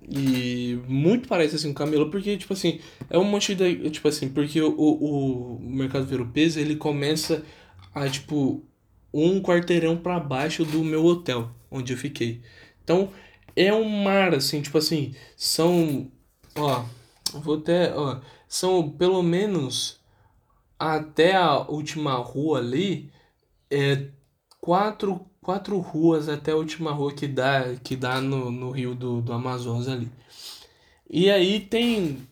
E muito parece assim um camelô porque tipo assim, é um monte de tipo assim, porque o, o, o mercado europeu ele começa a tipo um quarteirão para baixo do meu hotel onde eu fiquei. Então, é um mar assim, tipo assim, são ó, vou até, ó, são pelo menos até a última rua ali, é quatro, quatro ruas até a última rua que dá, que dá no, no rio do, do Amazonas ali. E aí tem,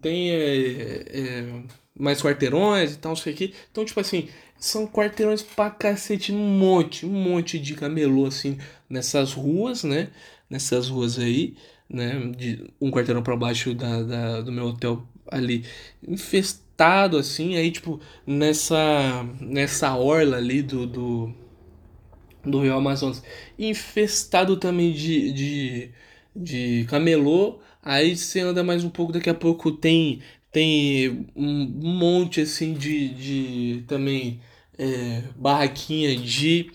tem é, é, mais quarteirões e tal, não sei o que. Então, tipo assim, são quarteirões pra cacete, um monte, um monte de camelô, assim, nessas ruas, né? Nessas ruas aí, né? De um quarteirão para baixo da, da, do meu hotel ali, infestado assim, aí, tipo, nessa, nessa orla ali do, do, do Rio Amazonas, infestado também de, de, de camelô, aí você anda mais um pouco, daqui a pouco tem, tem um monte, assim, de, de também é, barraquinha de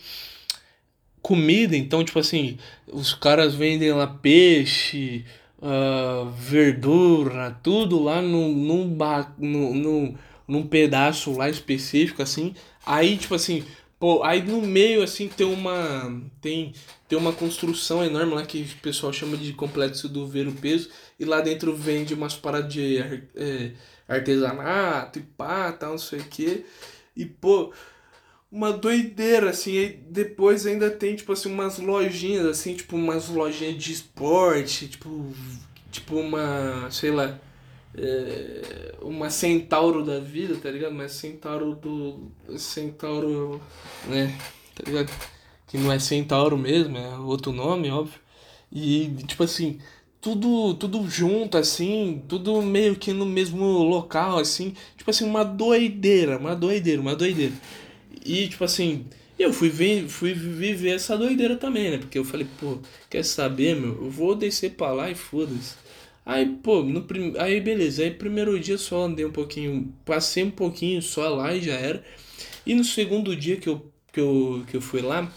comida, então, tipo assim, os caras vendem lá peixe, uh, verdura, tudo lá num, num, num, num, num pedaço lá específico, assim. Aí, tipo assim, pô, aí no meio, assim, tem uma. Tem, tem uma construção enorme lá que o pessoal chama de complexo do ver o peso. E lá dentro vende umas paradas de é, artesanato e pá, tal, não sei o que. E, pô, uma doideira, assim. Aí depois ainda tem, tipo assim, umas lojinhas, assim, tipo, umas lojinhas de esporte, tipo, tipo uma, sei lá, é, uma centauro da vida, tá ligado? Mas centauro do. Centauro, né? Tá ligado? Que não é centauro mesmo, é outro nome, óbvio. E, tipo assim, tudo, tudo junto, assim, tudo meio que no mesmo local, assim. Tipo assim, uma doideira, uma doideira, uma doideira. E, tipo assim, eu fui, ver, fui viver essa doideira também, né? Porque eu falei, pô, quer saber, meu? Eu vou descer pra lá e foda-se. Aí, pô, no prim... aí beleza. Aí, primeiro dia só andei um pouquinho, passei um pouquinho só lá e já era. E no segundo dia que eu, que eu, que eu fui lá,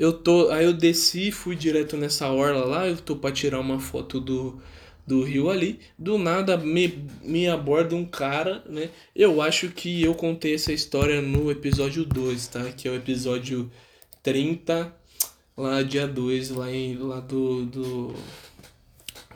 eu tô. Aí eu desci, fui direto nessa orla lá, eu tô pra tirar uma foto do do rio ali, do nada me, me aborda um cara, né? Eu acho que eu contei essa história no episódio 2, tá? Que é o episódio 30, lá dia 2, lá, em, lá do, do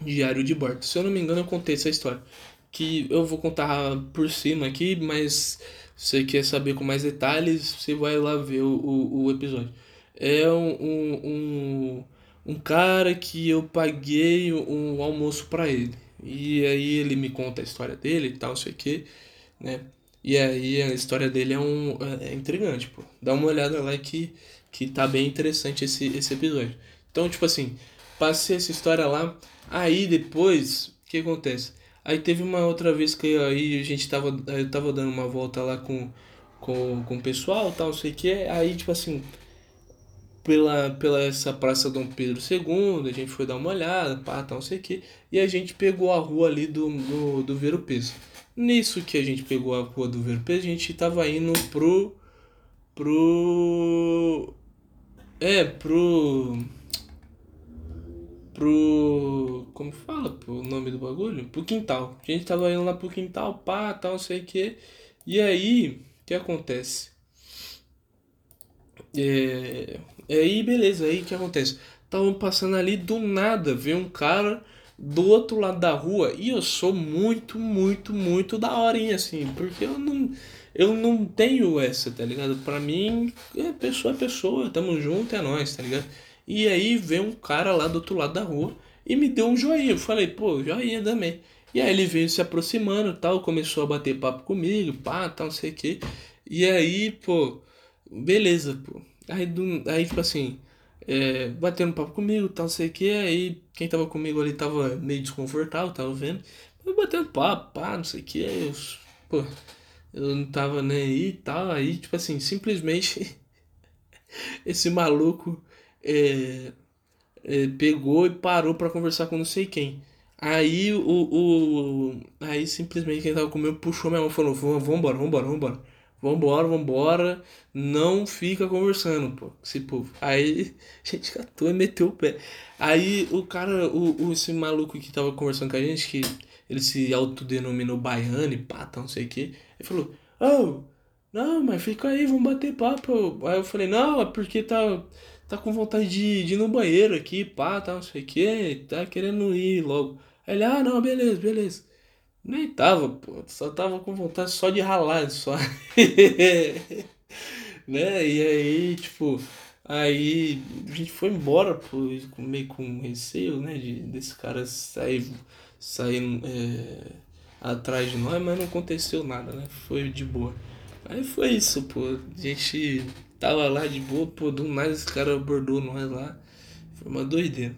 Diário de Bordo. Se eu não me engano, eu contei essa história. Que eu vou contar por cima aqui, mas se você quer saber com mais detalhes, você vai lá ver o, o, o episódio. É um, um, um um cara que eu paguei um almoço para ele. E aí ele me conta a história dele e tal, não sei o que, né? E aí a história dele é um é, é intrigante, pô. Dá uma olhada lá que que tá bem interessante esse esse episódio. Então, tipo assim, passei essa história lá. Aí depois, o que acontece? Aí teve uma outra vez que aí a gente tava. Eu tava dando uma volta lá com, com, com o pessoal tal, não sei o que. Aí, tipo assim, pela, pela essa Praça Dom Pedro II, a gente foi dar uma olhada, pá, tal, não sei o que. E a gente pegou a rua ali do, do, do Ver o Peso. Nisso que a gente pegou a rua do Ver o Peso, a gente tava indo pro. pro. É, pro pro. Como fala o nome do bagulho? Pro quintal. A gente tava indo lá pro quintal, pá, tal, não sei o que. E aí, o que acontece? É, aí, beleza, aí que acontece? Tava passando ali do nada, veio um cara do outro lado da rua e eu sou muito, muito, muito da horinha, assim, porque eu não. Eu não tenho essa, tá ligado? Pra mim, é pessoa é pessoa, tamo junto, é nós, tá ligado? E aí veio um cara lá do outro lado da rua e me deu um joinha. Eu falei, pô, joinha também. E aí ele veio se aproximando tal, começou a bater papo comigo, pá, tal, não sei o que. E aí, pô, beleza, pô. Aí, do, aí tipo assim, é, batendo papo comigo, tal, não sei o que. Aí quem tava comigo ali tava meio desconfortável, tava vendo. Mas batendo papo, pá, não sei o que. eu, pô, eu não tava nem aí e tal. Aí, tipo assim, simplesmente esse maluco é, é, pegou e parou para conversar com não sei quem. Aí o, o. Aí simplesmente quem tava comigo puxou minha mão e falou: Vambora, vambora, vambora. Vambora, vambora. Não fica conversando, pô. Esse povo. Aí gente catou e meteu o pé. Aí o cara, o, o, esse maluco que tava conversando com a gente, que ele se autodenominou baiano e pá, tá, não sei o que. Ele falou: Oh, não, mas fica aí, vamos bater papo. Aí eu falei: Não, é porque tá tá com vontade de, de ir no banheiro aqui, pá, tá, não sei o que, tá querendo ir logo. Aí ele, ah, não, beleza, beleza. Nem tava, pô, só tava com vontade só de ralar, só. né? E aí, tipo, aí a gente foi embora, pô, meio com receio, né, de, desse cara sair, sair é, atrás de nós, mas não aconteceu nada, né? Foi de boa. Aí foi isso, pô. A gente Tava lá de boa, pô, do nada esse cara abordou nós lá. Foi uma doideira.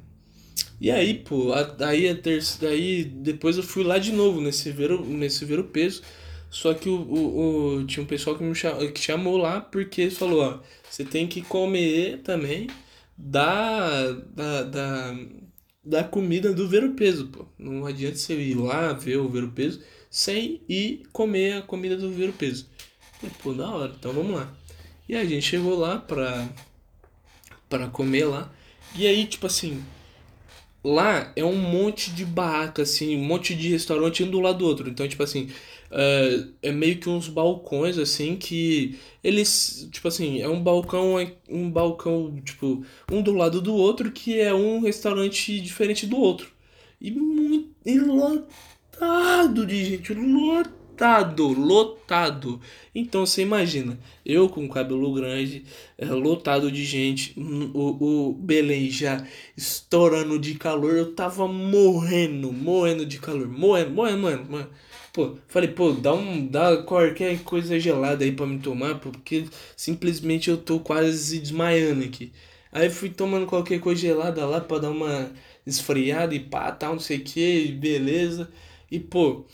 E aí, pô, aí a terceira, aí depois eu fui lá de novo nesse ver, nesse ver o peso. Só que o, o, o, tinha um pessoal que me chamou, que chamou lá porque falou, ó, você tem que comer também da, da, da, da comida do ver o peso, pô. Não adianta você ir lá ver o ver o peso sem ir comer a comida do ver o peso. E, pô, da hora, então vamos lá. E a gente chegou lá pra, pra comer lá. E aí, tipo assim, lá é um monte de barraca, assim, um monte de restaurante um do lado do outro. Então, tipo assim, é, é meio que uns balcões, assim, que eles, tipo assim, é um balcão, um balcão, tipo, um do lado do outro, que é um restaurante diferente do outro. E muito e lotado de gente, lotado lotado, lotado. Então você imagina, eu com cabelo grande, é, lotado de gente, o, o Belém já estourando de calor, eu tava morrendo, morrendo de calor, morrendo, morrendo, morrendo, morrendo. Pô, falei, pô, dá um, dá qualquer coisa gelada aí para me tomar, porque simplesmente eu tô quase desmaiando aqui. Aí fui tomando qualquer coisa gelada lá para dar uma esfriada e pá, tal, não sei o que, beleza. E pô,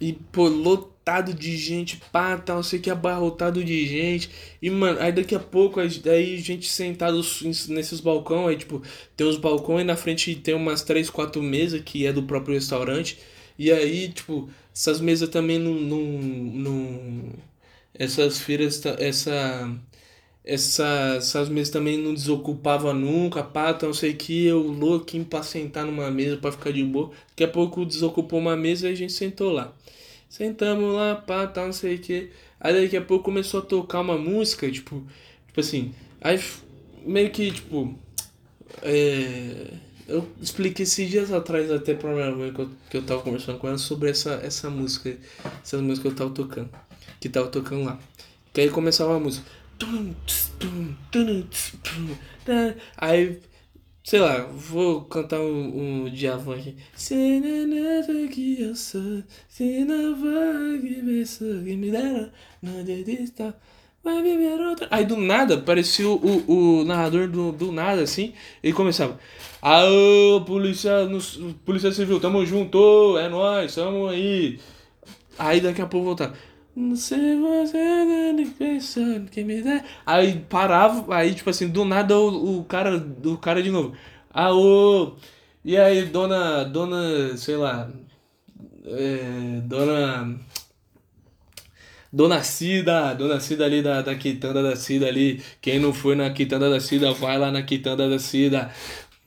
e, pô, lotado de gente, pá, tal, sei que abarrotado de gente. E, mano, aí daqui a pouco, aí gente sentado nesses balcões, aí, tipo, tem os balcões e na frente tem umas três, quatro mesas que é do próprio restaurante. E aí, tipo, essas mesas também não. não, não essas feiras, essa. Essa, essas mesas também não desocupava nunca, pá, então não sei que, eu louquinho pra sentar numa mesa pra ficar de boa. Daqui a pouco desocupou uma mesa e a gente sentou lá. Sentamos lá, pá, tal, não sei o que. Aí daqui a pouco começou a tocar uma música, tipo, tipo assim. Aí meio que, tipo. É, eu expliquei esses dias atrás até pra minha mãe que eu, que eu tava conversando com ela sobre essa, essa música. Essa música que eu tava tocando. Que tava tocando lá. Que aí começava a música. Aí Sei lá, vou cantar um, um Djavan aqui. Aí do nada, parecia o, o, narrador do, do nada, assim, ele começava. Aô, polícia, polícia civil, tamo junto, é nóis, tamo aí. Aí daqui a pouco voltava. Não sei você pensando que me der. Aí parava, aí tipo assim, do nada o, o cara, do cara de novo. Aô! E aí, dona, dona, sei lá, é, dona Dona Cida, Dona Cida ali da, da quitanda da Cida ali. Quem não foi na quitanda da Cida, vai lá na quitanda da Cida.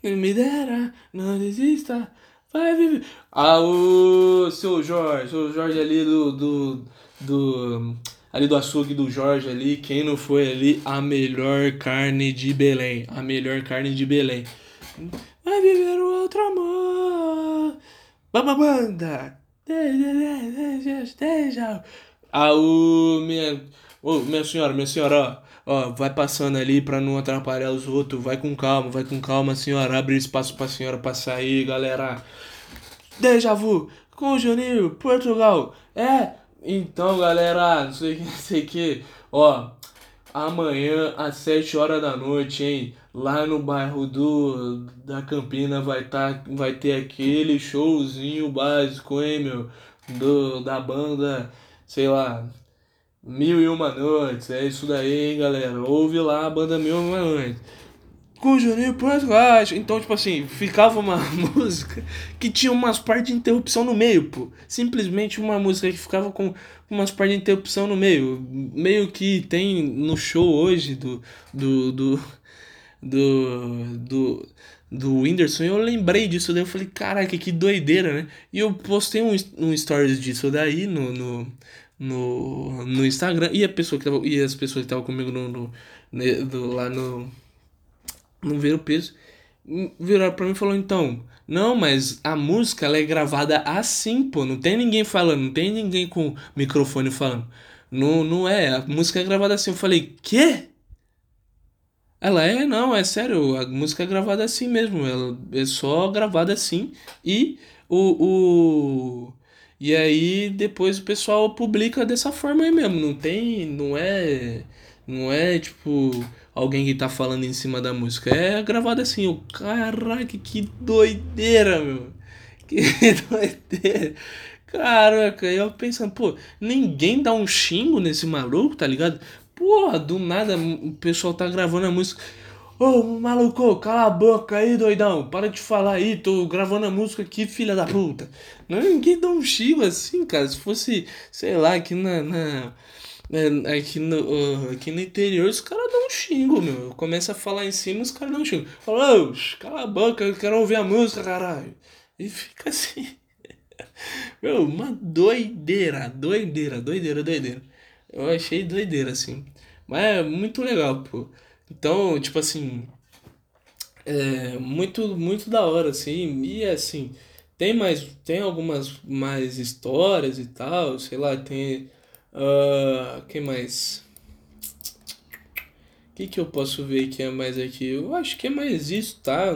Me dera, não desista, vai viver. Ah, o seu Jorge, seu Jorge ali do, do, do ali do açougue do Jorge ali, quem não foi ali, a melhor carne de Belém, a melhor carne de Belém. Vai viver o outro amor. Bababanda. Esteja. Aô, minha. Ô, minha senhora, minha senhora, ó, ó, vai passando ali pra não atrapalhar os outros. Vai com calma, vai com calma, senhora. Abre espaço pra senhora passar aí, galera. Deja vu com o Juninho, Portugal. É, então, galera, não sei o que, não sei que. Ó, amanhã às 7 horas da noite, hein? Lá no bairro do da Campina vai tá, vai ter aquele showzinho básico, hein, meu? Do, da banda, sei lá, Mil e Uma Noites. É isso daí, hein, galera? Ouve lá a banda Mil e Uma Noites com Juninho Portugal. Então, tipo assim, ficava uma música que tinha umas partes de interrupção no meio, pô. Simplesmente uma música que ficava com umas partes de interrupção no meio. Meio que tem no show hoje do. do. do. do. do, do Whindersson. Eu lembrei disso daí. Eu falei, caraca, que doideira, né? E eu postei um, um stories disso daí no. no no, no Instagram e a pessoa que tava, e as pessoas que estavam comigo no, no, no, lá no não ver o peso. Viraram pra mim e falou, então, não, mas a música ela é gravada assim, pô. Não tem ninguém falando, não tem ninguém com microfone falando. Não, não é, a música é gravada assim. Eu falei, quê? Ela é, não, é sério, a música é gravada assim mesmo. Ela é só gravada assim. E o. o e aí depois o pessoal publica dessa forma aí mesmo. Não tem. Não é. Não é tipo alguém que tá falando em cima da música. É gravado assim, o caraca, que doideira, meu. Que doideira. Caraca, eu pensando, pô, ninguém dá um xingo nesse maluco, tá ligado? Porra, do nada o pessoal tá gravando a música. Ô, oh, maluco, cala a boca aí, doidão. Para de falar aí, tô gravando a música aqui, filha da puta. Não, ninguém dá um xingo assim, cara. Se fosse, sei lá, aqui na, na aqui, no, aqui no interior os caras dão um xingo, meu. Começa a falar em cima, os caras dão um xingo. Fala, cala a boca, eu quero ouvir a música, caralho. E fica assim. Meu, uma doideira, doideira, doideira, doideira. Eu achei doideira, assim. Mas é muito legal, pô. Então, tipo assim. É muito, muito da hora, assim. E assim, tem mais. Tem algumas mais histórias e tal, sei lá, tem Uh, que mais? O que, que eu posso ver que é mais aqui? Eu acho que é mais isso, tá?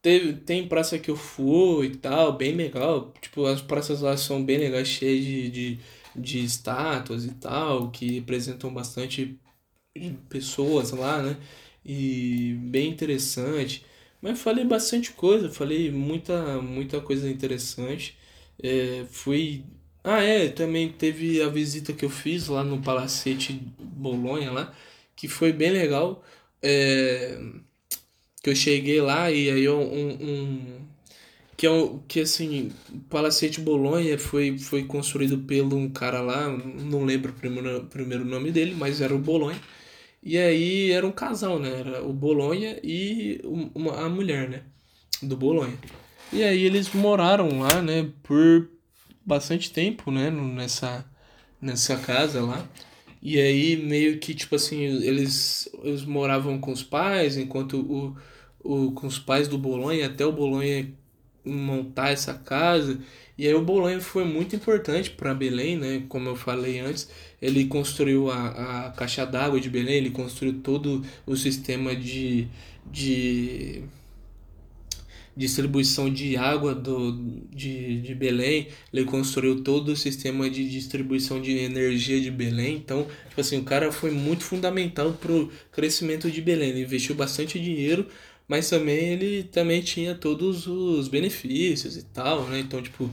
Teve, tem praça que eu fui e tal, bem legal. Tipo, as praças lá são bem legais, cheias de, de, de estátuas e tal, que representam bastante pessoas lá, né? E bem interessante. Mas falei bastante coisa, falei muita, muita coisa interessante. É, fui ah, é, também teve a visita que eu fiz lá no Palacete Bolonha lá, que foi bem legal. É, que eu cheguei lá e aí um, um que é um, que assim, o Palacete Bolonha foi, foi construído pelo um cara lá, não lembro o primeiro, primeiro nome dele, mas era o Bolonha. E aí era um casal, né? Era o Bolonha e uma, a mulher, né? Do Bolonha. E aí eles moraram lá, né? Por bastante tempo, né, nessa, nessa casa lá. E aí meio que, tipo assim, eles, eles moravam com os pais, enquanto o, o, com os pais do Bolonha, até o Bolonha montar essa casa. E aí o Bolonha foi muito importante para Belém, né? Como eu falei antes, ele construiu a, a caixa d'água de Belém, ele construiu todo o sistema de, de distribuição de água do, de, de Belém, ele construiu todo o sistema de distribuição de energia de Belém. Então, tipo assim, o cara foi muito fundamental pro crescimento de Belém. Ele investiu bastante dinheiro, mas também ele também tinha todos os benefícios e tal, né? Então, tipo,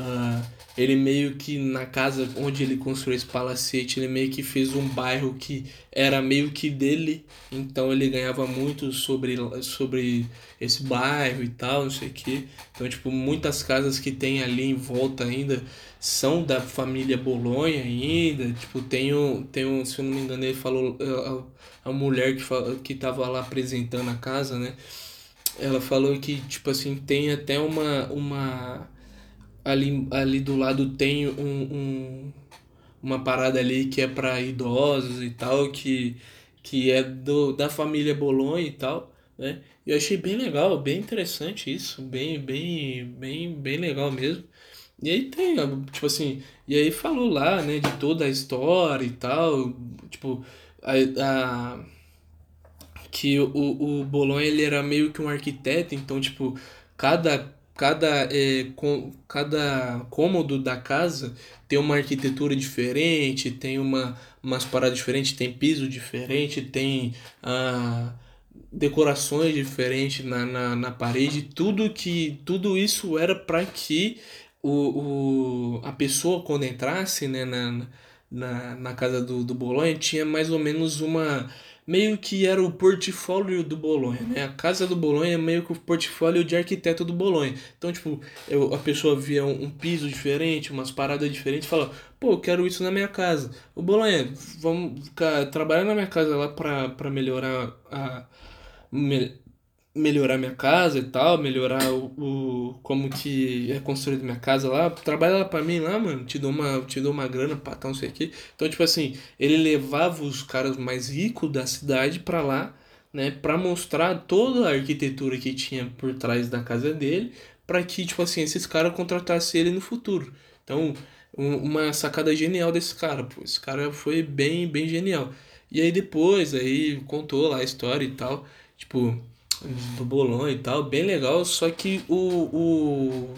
Uh, ele meio que na casa onde ele construiu esse palacete, ele meio que fez um bairro que era meio que dele, então ele ganhava muito sobre, sobre esse bairro e tal, não sei o que. Então, tipo, muitas casas que tem ali em volta ainda são da família Bolonha ainda. Tipo, tem um, tem um se eu não me engano, ele falou, a, a mulher que, fala, que tava lá apresentando a casa, né? Ela falou que, tipo assim, tem até uma. uma ali, ali do lado tem um, um uma parada ali que é para idosos e tal, que, que é do, da família Bolonha e tal, né? Eu achei bem legal, bem interessante isso, bem, bem, bem, bem legal mesmo. E aí tem, tipo assim, e aí falou lá, né, de toda a história e tal, tipo, a, a que o, o Bolonha ele era meio que um arquiteto, então, tipo, cada cada, é, com, cada cômodo da casa tem uma arquitetura diferente, tem uma, umas paradas diferentes, tem piso diferente, tem ah, decorações diferentes na, na, na parede, tudo que tudo isso era para que o, o, a pessoa quando entrasse né, na, na, na casa do, do Bolonha tinha mais ou menos uma meio que era o portfólio do Bolonha, né? A casa do Bolonha é meio que o portfólio de arquiteto do Bolonha. Então, tipo, eu, a pessoa via um, um piso diferente, umas paradas diferentes, fala, pô, eu quero isso na minha casa. O Bolonha, vamos trabalhar na minha casa lá pra, pra melhorar a. melhorar minha casa e tal, melhorar o, o como que é construído minha casa lá, trabalha lá para mim lá, mano, te dou uma, te dou uma grana para tal, não sei o. Então, tipo assim, ele levava os caras mais ricos da cidade para lá, né, para mostrar toda a arquitetura que tinha por trás da casa dele, para que, tipo assim, esses caras contratassem ele no futuro. Então, um, uma sacada genial desse cara, pô, esse cara foi bem, bem genial. E aí depois, aí contou lá a história e tal, tipo, do Bolonha e tal, bem legal, só que o, o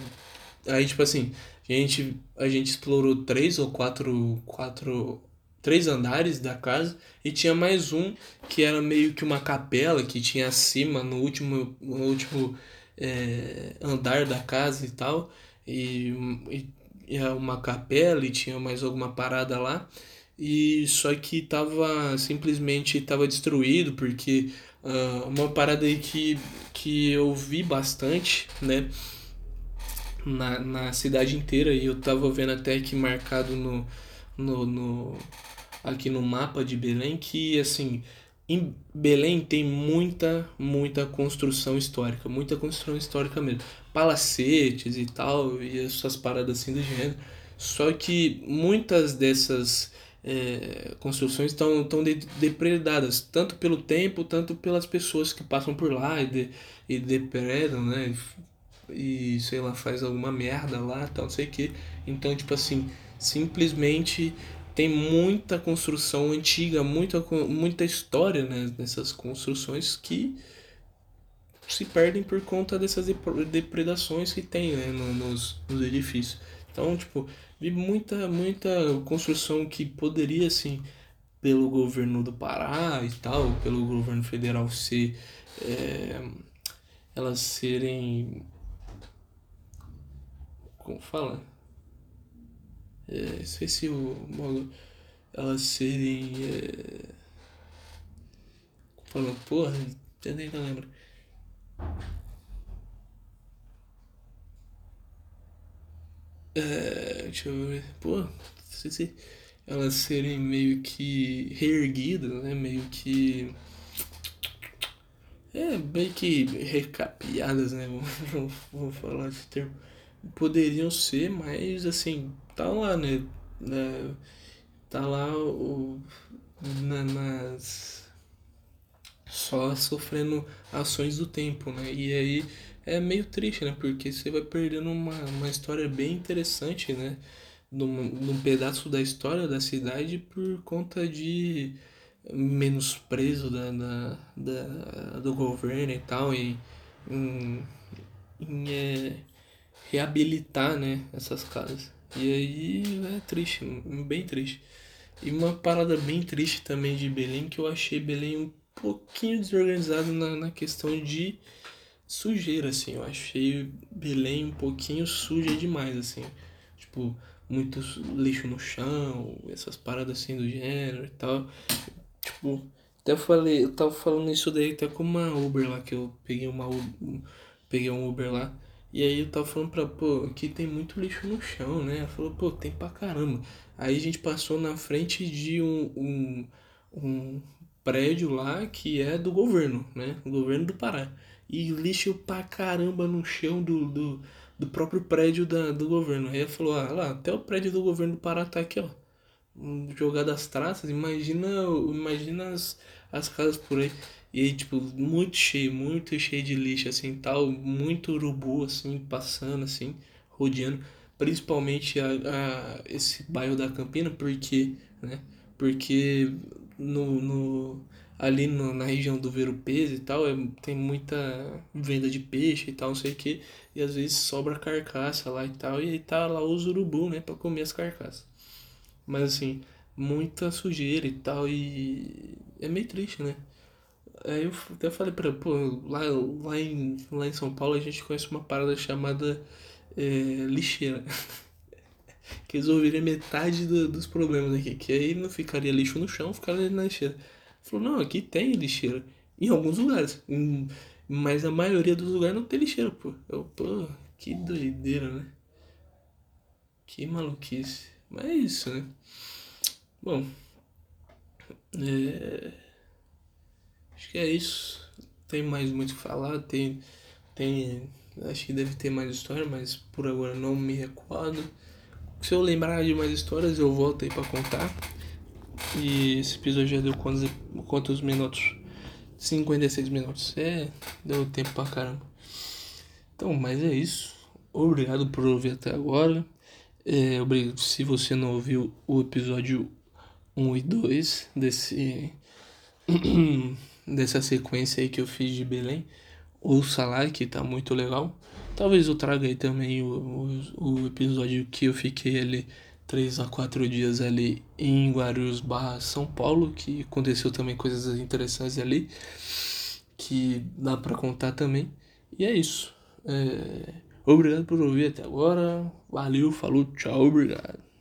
aí tipo assim, a gente a gente explorou três ou quatro quatro três andares da casa e tinha mais um que era meio que uma capela que tinha acima no último no último é, andar da casa e tal e, e, e é uma capela e tinha mais alguma parada lá. E só que tava simplesmente tava destruído porque Uh, uma parada aí que, que eu vi bastante, né? Na, na cidade inteira, e eu tava vendo até aqui marcado no, no, no aqui no mapa de Belém, que assim, em Belém tem muita, muita construção histórica, muita construção histórica mesmo. Palacetes e tal, e essas paradas assim do gênero. Só que muitas dessas é, construções estão tão de, depredadas, tanto pelo tempo, tanto pelas pessoas que passam por lá e, de, e depredam, né? E sei lá, faz alguma merda lá, tal, não sei o que. Então, tipo assim, simplesmente tem muita construção antiga, muita, muita história né, nessas construções que se perdem por conta dessas depredações que tem né, nos, nos edifícios. Então, tipo, vi muita, muita construção que poderia, assim, pelo governo do Pará e tal, pelo governo federal ser. É, elas serem. Como fala? É, esqueci o modo. Elas serem. É, falando, porra, eu nem lembro. É, eu ver. Pô, sei se elas serem meio que reerguidas, né? Meio que. É, meio que recapeadas, né? Vou, falar esse termo. Poderiam ser, mas assim, tá lá, né? né? Tá lá o. Na, nas. Só sofrendo ações do tempo, né? E aí é meio triste, né? Porque você vai perdendo uma, uma história bem interessante, né? Num, num pedaço da história da cidade por conta de menosprezo da, da, da, do governo e tal. E, em é, reabilitar, né, essas casas. E aí é triste, bem triste. E uma parada bem triste também de Belém, que eu achei Belém um pouquinho desorganizado na, na questão de sujeira, assim. Eu achei Belém um pouquinho suja demais, assim. Tipo, muito lixo no chão, essas paradas assim do gênero e tal. Tipo, até eu falei, eu tava falando isso daí até com uma Uber lá, que eu peguei uma peguei um Uber lá. E aí eu tava falando pra, pô, aqui tem muito lixo no chão, né? Ela falou, pô, tem pra caramba. Aí a gente passou na frente de um, um, um prédio lá que é do governo, né? O governo do Pará. E lixo pra caramba no chão do, do, do próprio prédio da, do governo. Aí ela falou, ah, lá, até o prédio do governo do Pará tá aqui, ó. Jogado as traças, imagina, imagina as, as casas por aí. E aí, tipo, muito cheio, muito cheio de lixo, assim, tal, muito urubu, assim, passando, assim, rodeando. Principalmente a, a, esse bairro da Campina, porque, né, porque no, no, ali no, na região do Ver Peso e tal, é, tem muita venda de peixe e tal, não sei o que, e às vezes sobra carcaça lá e tal, e aí tá lá os urubu, né, pra comer as carcaças. Mas assim, muita sujeira e tal, e é meio triste, né? Aí eu até falei pra pô, lá, lá, em, lá em São Paulo a gente conhece uma parada chamada é, lixeira. que resolveria metade do, dos problemas aqui. Que aí não ficaria lixo no chão, ficaria na lixeira. Falou, não, aqui tem lixeira. Em alguns lugares. Mas a maioria dos lugares não tem lixeira, pô. Eu, pô, que doideira, né? Que maluquice. Mas é isso, né? Bom. É... Acho que é isso. Tem mais muito o que falar. Tem. Tem. Acho que deve ter mais história, mas por agora não me recordo. Se eu lembrar de mais histórias, eu volto aí pra contar. E esse episódio já deu quantos, quantos minutos? 56 minutos. É, deu tempo pra caramba. Então, mas é isso. Obrigado por ouvir até agora. É, obrigado se você não ouviu o episódio 1 e 2 desse dessa sequência aí que eu fiz de Belém. Ouça lá que tá muito legal. Talvez eu traga aí também o, o, o episódio que eu fiquei ali 3 a 4 dias ali em Guarulhos barra São Paulo, que aconteceu também coisas interessantes ali, que dá para contar também. E é isso. É... Obrigado por ouvir até agora. Valeu, falou, tchau, obrigado.